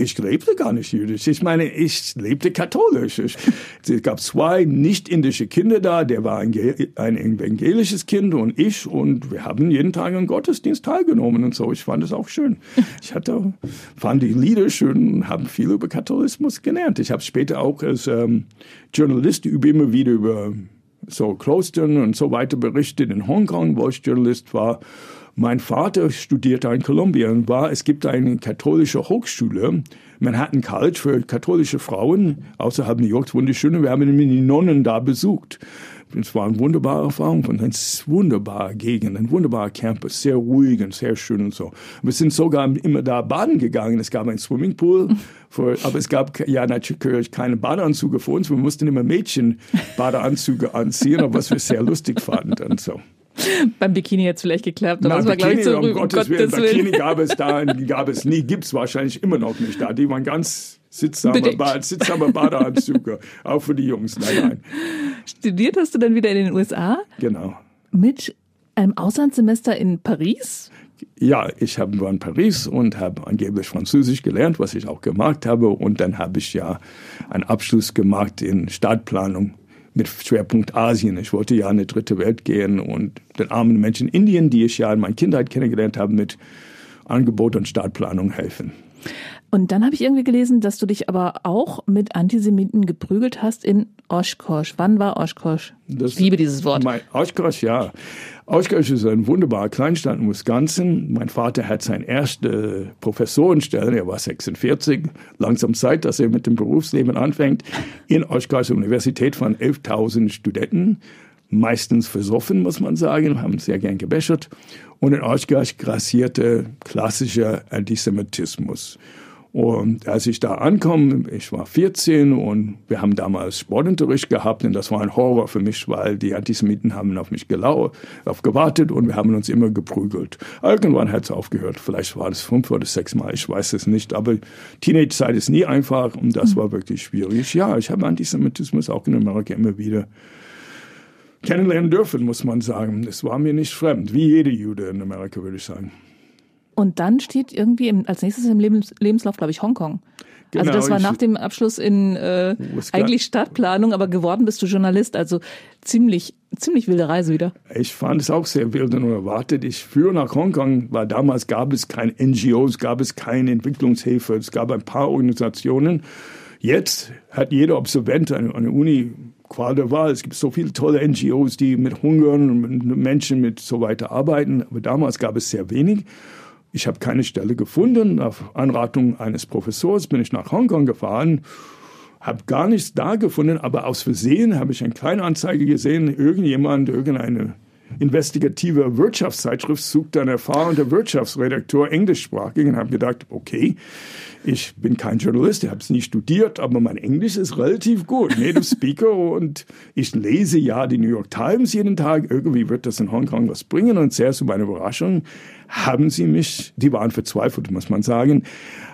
Ich lebte gar nicht jüdisch. Ich meine, ich lebte katholisch. Es gab zwei nicht-indische Kinder da. Der war ein, ein, evangelisches Kind und ich. Und wir haben jeden Tag an Gottesdienst teilgenommen und so. Ich fand es auch schön. Ich hatte, fand die Lieder schön und habe viel über Katholismus gelernt. Ich habe später auch als ähm, Journalist über immer wieder über so Klostern und so weiter berichtet in Hongkong, wo ich Journalist war. Mein Vater studierte in Kolumbien, war, es gibt eine katholische Hochschule, Manhattan College für katholische Frauen außerhalb New Yorks, wunderschön. Wir haben die Nonnen da besucht. Es war eine wunderbare Erfahrung von einer wunderbaren Gegend, ein wunderbarer Campus, sehr ruhig und sehr schön und so. Wir sind sogar immer da baden gegangen. Es gab einen Swimmingpool, für, aber es gab ja natürlich keine Badeanzüge für uns. Wir mussten immer Mädchen Badeanzüge anziehen, was wir sehr lustig fanden und so. Beim Bikini jetzt vielleicht geklappt, aber Na, das war Bikini, gleich so um Gottes, Gottes Willen. Willen. Bikini gab es da, gab es nie, gibt es wahrscheinlich immer noch nicht da. Die waren ganz Sitzsamer, Bad, sitzsamer Badeanzüge, auch für die Jungs. Nein, nein. Studiert hast du dann wieder in den USA? Genau. Mit einem Auslandssemester in Paris? Ja, ich habe war in Paris und habe angeblich Französisch gelernt, was ich auch gemacht habe. Und dann habe ich ja einen Abschluss gemacht in Stadtplanung mit Schwerpunkt Asien. Ich wollte ja in die dritte Welt gehen und den armen Menschen in Indien, die ich ja in meiner Kindheit kennengelernt habe, mit Angebot und Stadtplanung helfen. Und dann habe ich irgendwie gelesen, dass du dich aber auch mit Antisemiten geprügelt hast in Oshkosh. Wann war Oshkosh? Das ich liebe dieses Wort. Mein, Oshkosh, ja. Oshkosh ist ein wunderbarer Kleinstadt in Wisconsin. Mein Vater hat seine erste Professorenstelle, er war 46, langsam Zeit, dass er mit dem Berufsleben anfängt, in Oshkosh Universität von 11.000 Studenten meistens versoffen, muss man sagen, haben sehr gern gebäschert. Und in Oshkosh grassierte klassischer Antisemitismus. Und als ich da ankam, ich war 14 und wir haben damals Sportunterricht gehabt und das war ein Horror für mich, weil die Antisemiten haben auf mich gelau auf gewartet und wir haben uns immer geprügelt. Irgendwann hat es aufgehört. Vielleicht war das fünf oder sechs Mal, ich weiß es nicht. Aber Teenage-Zeit ist nie einfach und das war wirklich schwierig. Ja, ich habe Antisemitismus auch in Amerika immer wieder kennenlernen dürfen, muss man sagen. Es war mir nicht fremd, wie jede Jude in Amerika, würde ich sagen. Und dann steht irgendwie im, als nächstes im Lebens, Lebenslauf, glaube ich, Hongkong. Genau, also das war nach dem Abschluss in äh, eigentlich Stadtplanung, aber geworden bist du Journalist. Also ziemlich, ziemlich wilde Reise wieder. Ich fand es auch sehr wild und unerwartet. Ich führe nach Hongkong, weil damals gab es keine NGOs, gab es keine Entwicklungshilfe, es gab ein paar Organisationen. Jetzt hat jeder Absolvent an der Uni Qual der Wahl. Es gibt so viele tolle NGOs, die mit Hungern und mit Menschen mit so weiter arbeiten. Aber damals gab es sehr wenig. Ich habe keine Stelle gefunden. Auf Anratung eines Professors bin ich nach Hongkong gefahren, habe gar nichts da gefunden, aber aus Versehen habe ich eine kleine Anzeige gesehen, irgendjemand, irgendeine investigative Wirtschaftszeitschrift sucht einen erfahrenen Wirtschaftsredakteur englischsprachig und habe gedacht, okay, ich bin kein Journalist, ich habe es nie studiert, aber mein Englisch ist relativ gut, Native Speaker und ich lese ja die New York Times jeden Tag. Irgendwie wird das in Hongkong was bringen und sehr zu meiner Überraschung haben sie mich, die waren verzweifelt, muss man sagen,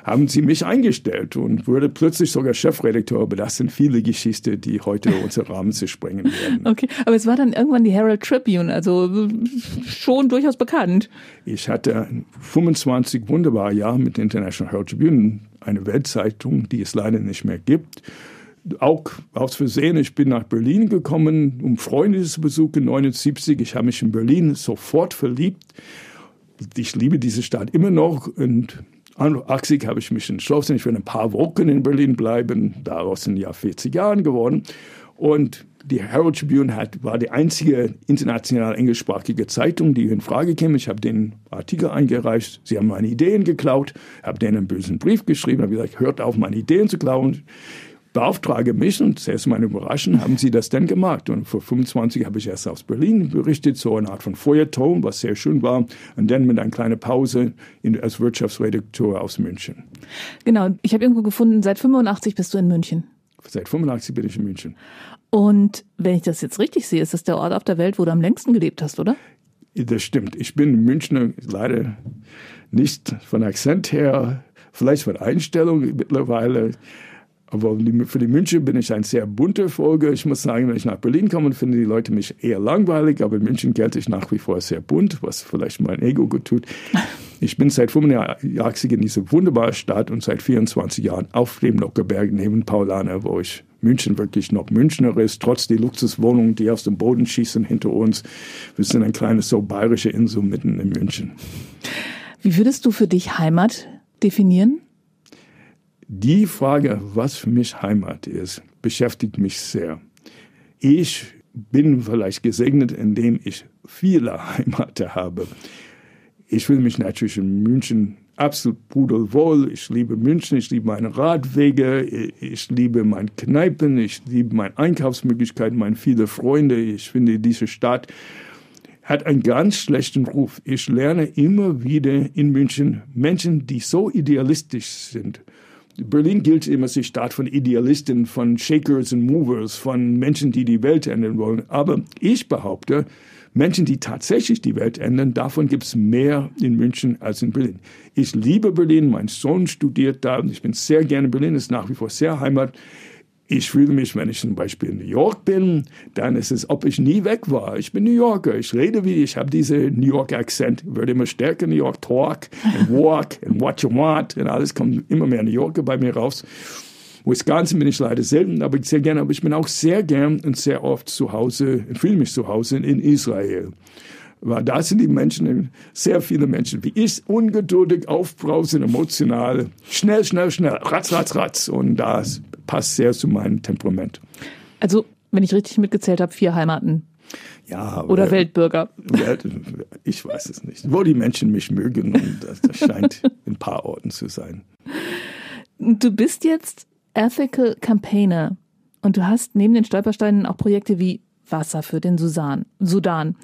haben sie mich eingestellt und wurde plötzlich sogar Chefredakteur. Aber das sind viele Geschichten, die heute unser Rahmen zu sprengen werden. Okay, aber es war dann irgendwann die Herald Tribune, also schon durchaus bekannt. Ich hatte 25 wunderbare Jahre mit der International Herald Tribune, eine Weltzeitung, die es leider nicht mehr gibt auch aus Versehen, ich bin nach Berlin gekommen, um Freunde zu besuchen, 79. Ich habe mich in Berlin sofort verliebt ich liebe diese Stadt immer noch und 80 habe ich mich entschlossen, ich will ein paar Wochen in Berlin bleiben, daraus sind ja 40 Jahre geworden. Und die Herald Tribune hat, war die einzige international englischsprachige Zeitung, die in Frage kam. Ich habe den Artikel eingereicht. Sie haben meine Ideen geklaut, habe denen einen bösen Brief geschrieben, habe gesagt, hört auf, meine Ideen zu klauen beauftrage mich und sehr zu meiner Überraschung haben sie das dann gemacht. Und vor 25 habe ich erst aus Berlin berichtet, so eine Art von Feuerton, was sehr schön war. Und dann mit einer kleinen Pause in, als Wirtschaftsredakteur aus München. Genau, ich habe irgendwo gefunden, seit 85 bist du in München. Seit 85 bin ich in München. Und wenn ich das jetzt richtig sehe, ist das der Ort auf der Welt, wo du am längsten gelebt hast, oder? Das stimmt. Ich bin Münchner leider nicht von Akzent her, vielleicht von Einstellung mittlerweile. Aber für die München bin ich ein sehr bunter Vogel. Ich muss sagen, wenn ich nach Berlin komme, finden die Leute mich eher langweilig. Aber in München gelte ich nach wie vor sehr bunt, was vielleicht mein Ego gut tut. Ich bin seit 85 in dieser wunderbaren Stadt und seit 24 Jahren auf dem Nockerberg neben Paulaner, wo ich München wirklich noch Münchner ist, trotz der Luxuswohnungen, die aus dem Boden schießen hinter uns. Wir sind ein kleines so bayerische Insel mitten in München. Wie würdest du für dich Heimat definieren? Die Frage, was für mich Heimat ist, beschäftigt mich sehr. Ich bin vielleicht gesegnet, indem ich viele Heimate habe. Ich fühle mich natürlich in München absolut pudelwohl. Ich liebe München, ich liebe meine Radwege, ich liebe meine Kneipen, ich liebe meine Einkaufsmöglichkeiten, meine viele Freunde. Ich finde, diese Stadt hat einen ganz schlechten Ruf. Ich lerne immer wieder in München Menschen, die so idealistisch sind Berlin gilt immer als die Stadt von Idealisten, von Shakers und Movers, von Menschen, die die Welt ändern wollen. Aber ich behaupte, Menschen, die tatsächlich die Welt ändern, davon gibt es mehr in München als in Berlin. Ich liebe Berlin, mein Sohn studiert da, ich bin sehr gerne in Berlin, ist nach wie vor sehr Heimat. Ich fühle mich, wenn ich zum Beispiel in New York bin, dann ist es, ob ich nie weg war. Ich bin New Yorker, ich rede wie, ich habe diese New York Akzent, würde immer stärker New York talk and walk and what you want und alles kommt immer mehr New Yorker bei mir raus. Wisconsin bin ich leider selten, aber sehr gerne, aber ich bin auch sehr gern und sehr oft zu Hause, fühle mich zu Hause in Israel. Weil da sind die Menschen, sehr viele Menschen wie ich, ungeduldig, aufbrausend, emotional, schnell, schnell, schnell, ratz, ratz, ratz. Und das passt sehr zu meinem Temperament. Also, wenn ich richtig mitgezählt habe, vier Heimaten. Ja, Oder Weltbürger. Ich weiß es nicht. Wo die Menschen mich mögen, und das, das scheint in ein paar Orten zu sein. Du bist jetzt Ethical Campaigner und du hast neben den Stolpersteinen auch Projekte wie Wasser für den Sudan. Sudan.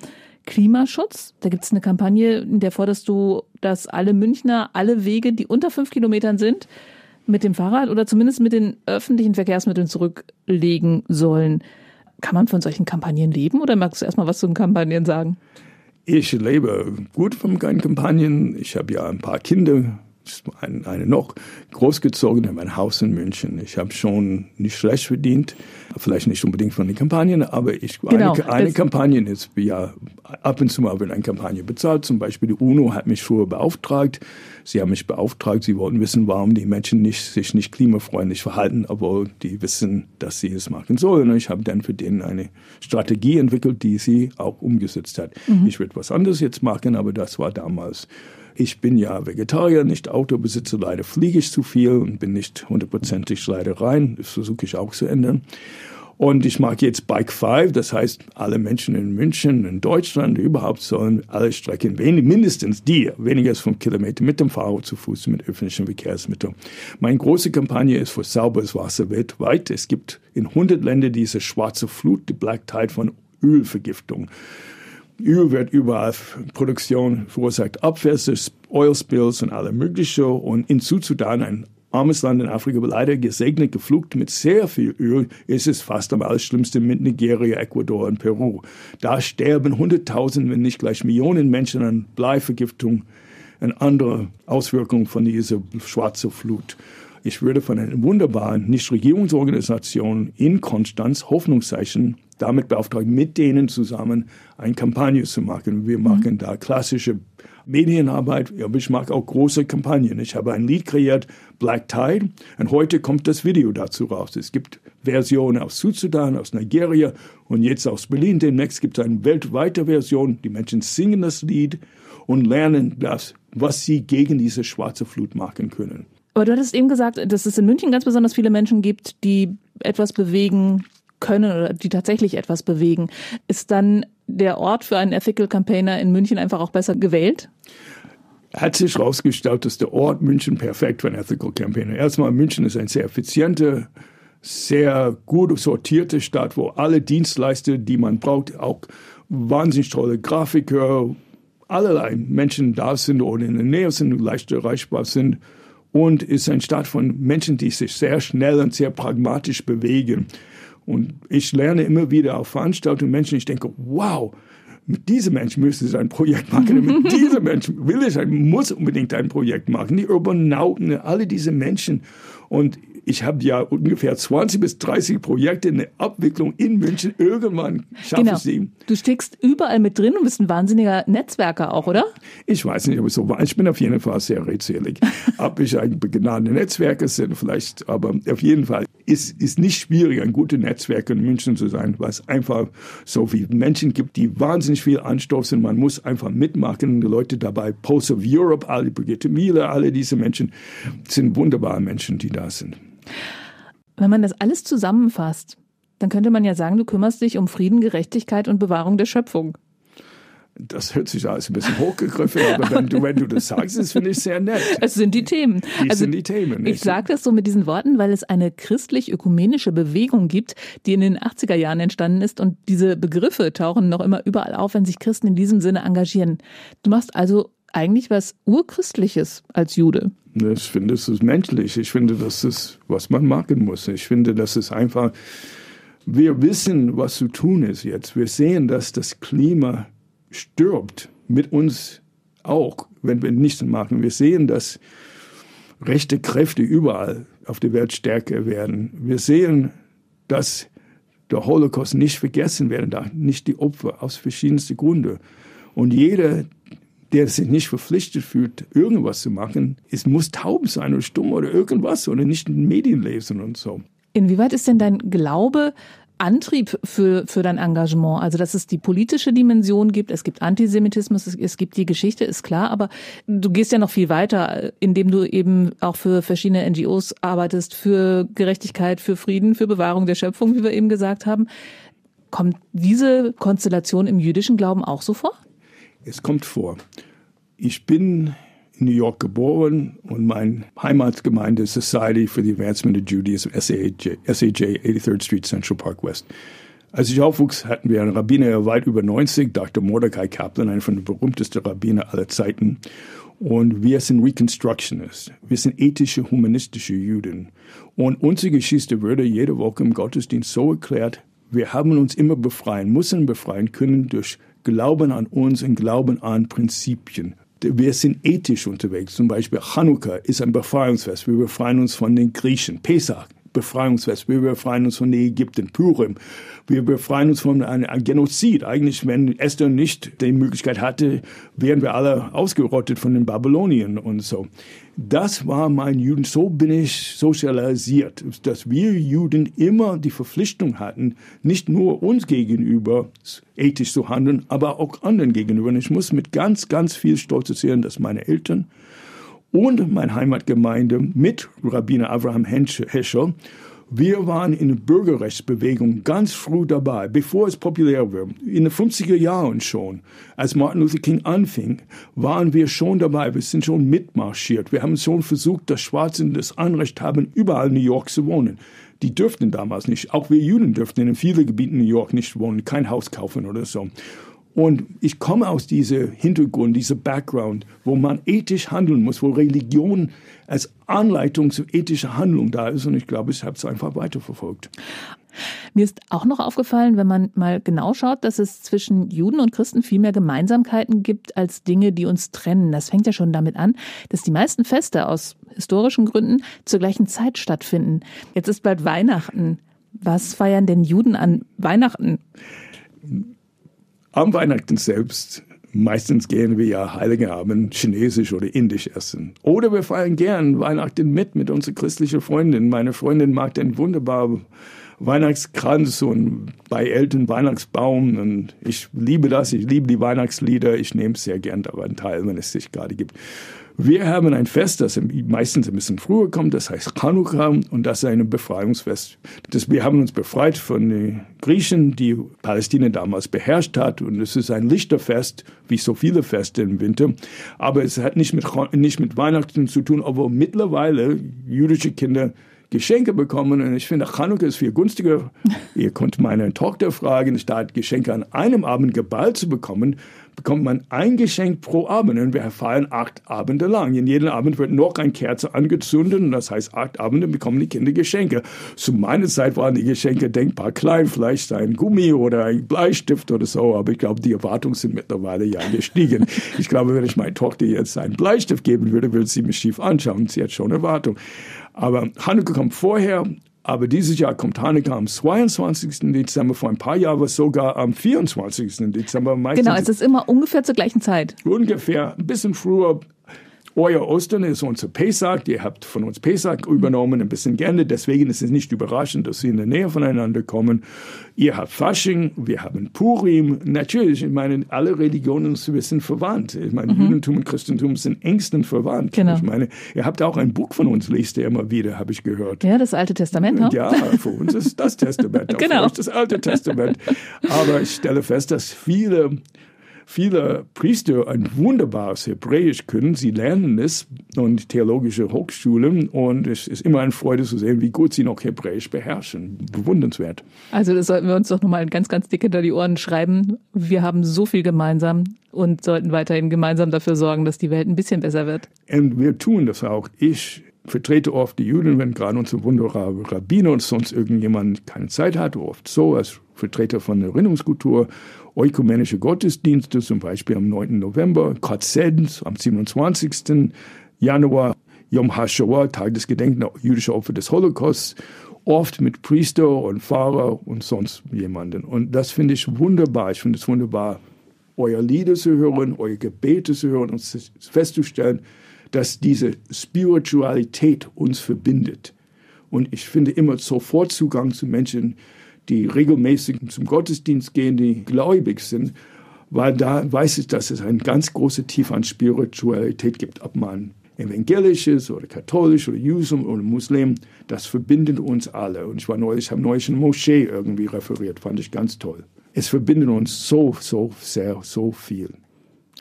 Klimaschutz. Da gibt es eine Kampagne, in der forderst du, dass alle Münchner alle Wege, die unter fünf Kilometern sind, mit dem Fahrrad oder zumindest mit den öffentlichen Verkehrsmitteln zurücklegen sollen. Kann man von solchen Kampagnen leben oder magst du erstmal was zu den Kampagnen sagen? Ich lebe gut von Kampagnen. Ich habe ja ein paar Kinder eine, eine noch großgezogene, mein Haus in München. Ich habe schon nicht schlecht verdient, vielleicht nicht unbedingt von den Kampagnen, aber ich, genau, eine, eine Kampagne ist ja ab und zu mal wird eine Kampagne bezahlt. Zum Beispiel die UNO hat mich früher beauftragt. Sie haben mich beauftragt, sie wollten wissen, warum die Menschen nicht, sich nicht klimafreundlich verhalten, obwohl die wissen, dass sie es machen sollen. Und ich habe dann für denen eine Strategie entwickelt, die sie auch umgesetzt hat. Mhm. Ich würde was anderes jetzt machen, aber das war damals ich bin ja Vegetarier, nicht Autobesitzer, leider fliege ich zu viel und bin nicht hundertprozentig leider rein. Das versuche ich auch zu ändern. Und ich mag jetzt Bike 5, das heißt, alle Menschen in München, in Deutschland überhaupt sollen alle Strecken, mindestens die, weniger als fünf Kilometer mit dem Fahrrad zu Fuß, mit öffentlichen Verkehrsmitteln. Meine große Kampagne ist für sauberes Wasser weltweit. Es gibt in 100 Ländern diese schwarze Flut, die Black Tide von Ölvergiftung. Öl wird überall Produktion verursacht Abwässer, Oil Spills und alle mögliche. Und in Südsudan, ein armes Land in Afrika, leider gesegnet, geflucht mit sehr viel Öl, ist es fast am allerschlimmste mit Nigeria, Ecuador und Peru. Da sterben Hunderttausend, wenn nicht gleich Millionen Menschen an Bleivergiftung und andere Auswirkungen von dieser schwarzen Flut. Ich würde von einer wunderbaren Nichtregierungsorganisation in Konstanz Hoffnungszeichen damit beauftragt, mit denen zusammen eine Kampagne zu machen. Wir mhm. machen da klassische Medienarbeit, aber ich mag auch große Kampagnen. Ich habe ein Lied kreiert, Black Tide, und heute kommt das Video dazu raus. Es gibt Versionen aus Südsudan, aus Nigeria und jetzt aus Berlin. Demnächst gibt es eine weltweite Version. Die Menschen singen das Lied und lernen das, was sie gegen diese schwarze Flut machen können. Aber du hattest eben gesagt, dass es in München ganz besonders viele Menschen gibt, die etwas bewegen können oder die tatsächlich etwas bewegen. Ist dann der Ort für einen Ethical Campaigner in München einfach auch besser gewählt? Hat sich herausgestellt, dass der Ort München perfekt für einen Ethical Campaigner. Erstmal, München ist eine sehr effiziente, sehr gut sortierte Stadt, wo alle Dienstleister, die man braucht, auch wahnsinnig tolle Grafiker, allerlei Menschen da sind oder in der Nähe sind und leicht erreichbar sind und ist ein Staat von Menschen, die sich sehr schnell und sehr pragmatisch bewegen. Und ich lerne immer wieder auf Veranstaltungen Menschen, ich denke, wow, mit diesem Menschen müsste ich ein Projekt machen, mit diesem Menschen will ich, muss unbedingt ein Projekt machen. Die Urbanauten, alle diese Menschen. Und ich habe ja ungefähr 20 bis 30 Projekte in der Abwicklung in München. Irgendwann schaffe genau. ich sie. Du steckst überall mit drin und bist ein wahnsinniger Netzwerker auch, oder? Ich weiß nicht, ob ich so war. Ich bin auf jeden Fall sehr redselig. ob ich ein begnadeter Netzwerker bin, vielleicht, aber auf jeden Fall ist, ist nicht schwierig, ein guter Netzwerker in München zu sein, weil es einfach so viele Menschen gibt, die wahnsinnig viel Anstoß sind. Man muss einfach mitmachen. Die Leute dabei, Pulse of Europe, alle Brigitte Miele, alle diese Menschen sind wunderbare Menschen, die da sind. Wenn man das alles zusammenfasst, dann könnte man ja sagen, du kümmerst dich um Frieden, Gerechtigkeit und Bewahrung der Schöpfung. Das hört sich alles ein bisschen hochgegriffen, aber wenn du, wenn du das sagst, das finde ich sehr nett. Es sind die Themen. Die also, sind die Themen. Nicht? Ich sage das so mit diesen Worten, weil es eine christlich-ökumenische Bewegung gibt, die in den 80er Jahren entstanden ist und diese Begriffe tauchen noch immer überall auf, wenn sich Christen in diesem Sinne engagieren. Du machst also eigentlich was Urchristliches als Jude. Ich finde, es ist menschlich. Ich finde, das ist, was man machen muss. Ich finde, das ist einfach, wir wissen, was zu tun ist jetzt. Wir sehen, dass das Klima stirbt mit uns auch, wenn wir nichts machen. Wir sehen, dass rechte Kräfte überall auf der Welt stärker werden. Wir sehen, dass der Holocaust nicht vergessen werden darf, nicht die Opfer aus verschiedensten Gründen. Und jeder, der sich nicht verpflichtet fühlt, irgendwas zu machen, es muss taub sein oder stumm oder irgendwas oder nicht in Medien lesen und so. Inwieweit ist denn dein Glaube Antrieb für, für dein Engagement? Also, dass es die politische Dimension gibt, es gibt Antisemitismus, es, es, gibt die Geschichte, ist klar, aber du gehst ja noch viel weiter, indem du eben auch für verschiedene NGOs arbeitest, für Gerechtigkeit, für Frieden, für Bewahrung der Schöpfung, wie wir eben gesagt haben. Kommt diese Konstellation im jüdischen Glauben auch so vor? Es kommt vor. Ich bin in New York geboren und meine Heimatgemeinde Society for the Advancement of Judaism, SAJ, SAJ 83rd Street, Central Park West. Als ich aufwuchs, hatten wir einen Rabbiner weit über 90, Dr. Mordecai Kaplan, einer von den berühmtesten Rabbiner aller Zeiten. Und wir sind Reconstructionists. Wir sind ethische, humanistische Juden. Und unsere Geschichte würde jede Woche im Gottesdienst so erklärt, wir haben uns immer befreien, müssen befreien können durch Glauben an uns und Glauben an Prinzipien. wir sind ethisch unterwegs. Zum Beispiel Chanukka ist ein Befreiungsfest. Wir befreien uns von den Griechen. Pesach Befreiungsfest. Wir befreien uns von Ägypten, Purim. Wir befreien uns von einem, Genozid. Eigentlich, wenn Esther nicht die Möglichkeit hatte, wären wir alle ausgerottet von den Babylonien und so. Das war mein Juden. So bin ich sozialisiert, dass wir Juden immer die Verpflichtung hatten, nicht nur uns gegenüber ethisch zu handeln, aber auch anderen gegenüber. Und ich muss mit ganz, ganz viel Stolz erzählen, dass meine Eltern und meine Heimatgemeinde mit Rabbiner Abraham Heschel. Wir waren in der Bürgerrechtsbewegung ganz früh dabei, bevor es populär war. In den 50er Jahren schon, als Martin Luther King anfing, waren wir schon dabei. Wir sind schon mitmarschiert. Wir haben schon versucht, dass Schwarze das Anrecht haben, überall in New York zu wohnen. Die dürften damals nicht. Auch wir Juden dürften in vielen Gebieten New York nicht wohnen, kein Haus kaufen oder so. Und ich komme aus diesem Hintergrund, diesem Background, wo man ethisch handeln muss, wo Religion als Anleitung zu ethischer Handlung da ist. Und ich glaube, ich habe es einfach weiterverfolgt. Mir ist auch noch aufgefallen, wenn man mal genau schaut, dass es zwischen Juden und Christen viel mehr Gemeinsamkeiten gibt als Dinge, die uns trennen. Das fängt ja schon damit an, dass die meisten Feste aus historischen Gründen zur gleichen Zeit stattfinden. Jetzt ist bald Weihnachten. Was feiern denn Juden an Weihnachten? Am Weihnachten selbst Meistens gehen wir ja Heilige Abend chinesisch oder indisch essen. Oder wir feiern gern Weihnachten mit, mit unserer christlichen Freundin. Meine Freundin mag den wunderbaren Weihnachtskranz und bei Eltern Weihnachtsbaum. Und ich liebe das. Ich liebe die Weihnachtslieder. Ich nehme sehr gern daran teil, wenn es sich gerade gibt. Wir haben ein Fest, das meistens ein bisschen früher kommt, das heißt Chanukka und das ist ein Befreiungsfest. Das, wir haben uns befreit von den Griechen, die Palästina damals beherrscht hat und es ist ein Lichterfest, wie so viele Feste im Winter, aber es hat nicht mit, nicht mit Weihnachten zu tun, obwohl mittlerweile jüdische Kinder Geschenke bekommen und ich finde, Chanukka ist viel günstiger. Ihr könnt meine Tochter fragen, statt Geschenke an einem Abend geballt zu bekommen, bekommt man ein Geschenk pro Abend und wir feiern acht Abende lang. In jedem Abend wird noch eine Kerze angezündet und das heißt, acht Abende bekommen die Kinder Geschenke. Zu meiner Zeit waren die Geschenke denkbar klein, vielleicht ein Gummi oder ein Bleistift oder so, aber ich glaube, die Erwartungen sind mittlerweile ja gestiegen. ich glaube, wenn ich meiner Tochter jetzt einen Bleistift geben würde, würde sie mich schief anschauen. Sie hat schon Erwartungen. Aber Hanukkah kommt vorher, aber dieses Jahr kommt Hanukkah am 22. Dezember, vor ein paar Jahren war es sogar am 24. Dezember. Meistens genau, es ist immer ungefähr zur gleichen Zeit. Ungefähr, ein bisschen früher, euer Ostern ist unser Pesach. Ihr habt von uns Pesach übernommen, ein bisschen gerne. Deswegen ist es nicht überraschend, dass sie in der Nähe voneinander kommen. Ihr habt Fasching, wir haben Purim. Natürlich, ich meine, alle Religionen sind verwandt. Ich meine, mhm. Judentum und Christentum sind engstens verwandt. Genau. Ich meine, ihr habt auch ein Buch von uns, lest ihr immer wieder, habe ich gehört. Ja, das Alte Testament. Ne? Ja, für uns ist das Testament. genau. Für uns das Alte Testament. Aber ich stelle fest, dass viele viele Priester ein wunderbares Hebräisch können. Sie lernen es und theologische Hochschulen und es ist immer eine Freude zu sehen, wie gut sie noch Hebräisch beherrschen. Bewundernswert. Also das sollten wir uns doch nochmal ganz, ganz dick hinter die Ohren schreiben. Wir haben so viel gemeinsam und sollten weiterhin gemeinsam dafür sorgen, dass die Welt ein bisschen besser wird. Und wir tun das auch. Ich vertrete oft die Juden, wenn gerade unsere wunderbare Rabbiner und sonst irgendjemand keine Zeit hat, oft so als Vertreter von der Erinnerungskultur ökumenische Gottesdienste, zum Beispiel am 9. November, Katzed am 27. Januar, Yom HaShoah, Tag des Gedenkens jüdischer Opfer des Holocaust, oft mit Priester und Pfarrer und sonst jemanden. Und das finde ich wunderbar. Ich finde es wunderbar, euer Lieder zu hören, eure Gebete zu hören und festzustellen, dass diese Spiritualität uns verbindet. Und ich finde immer sofort Zugang zu Menschen, die regelmäßig zum Gottesdienst gehen, die gläubig sind, weil da weiß ich, dass es eine ganz große Tiefe an Spiritualität gibt, ob man evangelisch ist oder katholisch oder Jusum oder Muslim, das verbindet uns alle. Und ich war neulich, ich habe neulich eine Moschee irgendwie referiert, fand ich ganz toll. Es verbindet uns so, so sehr, so viel.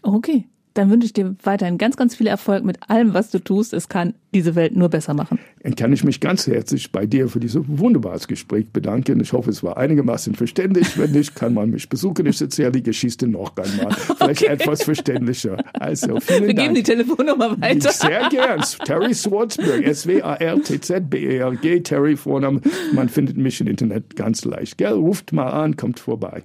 Okay dann wünsche ich dir weiterhin ganz, ganz viel Erfolg mit allem, was du tust. Es kann diese Welt nur besser machen. Dann kann ich mich ganz herzlich bei dir für dieses wunderbares Gespräch bedanken. Ich hoffe, es war einigermaßen verständlich. Wenn nicht, kann man mich besuchen. Ich erzähle die Geschichte noch einmal. Vielleicht okay. etwas verständlicher. Also, vielen Wir Dank. geben die Telefonnummer weiter. Sehr gern. Terry Swartzberg, S-W-A-R-T-Z-B-E-R-G, Terry Vorname. Man findet mich im Internet ganz leicht. Gell? Ruft mal an, kommt vorbei.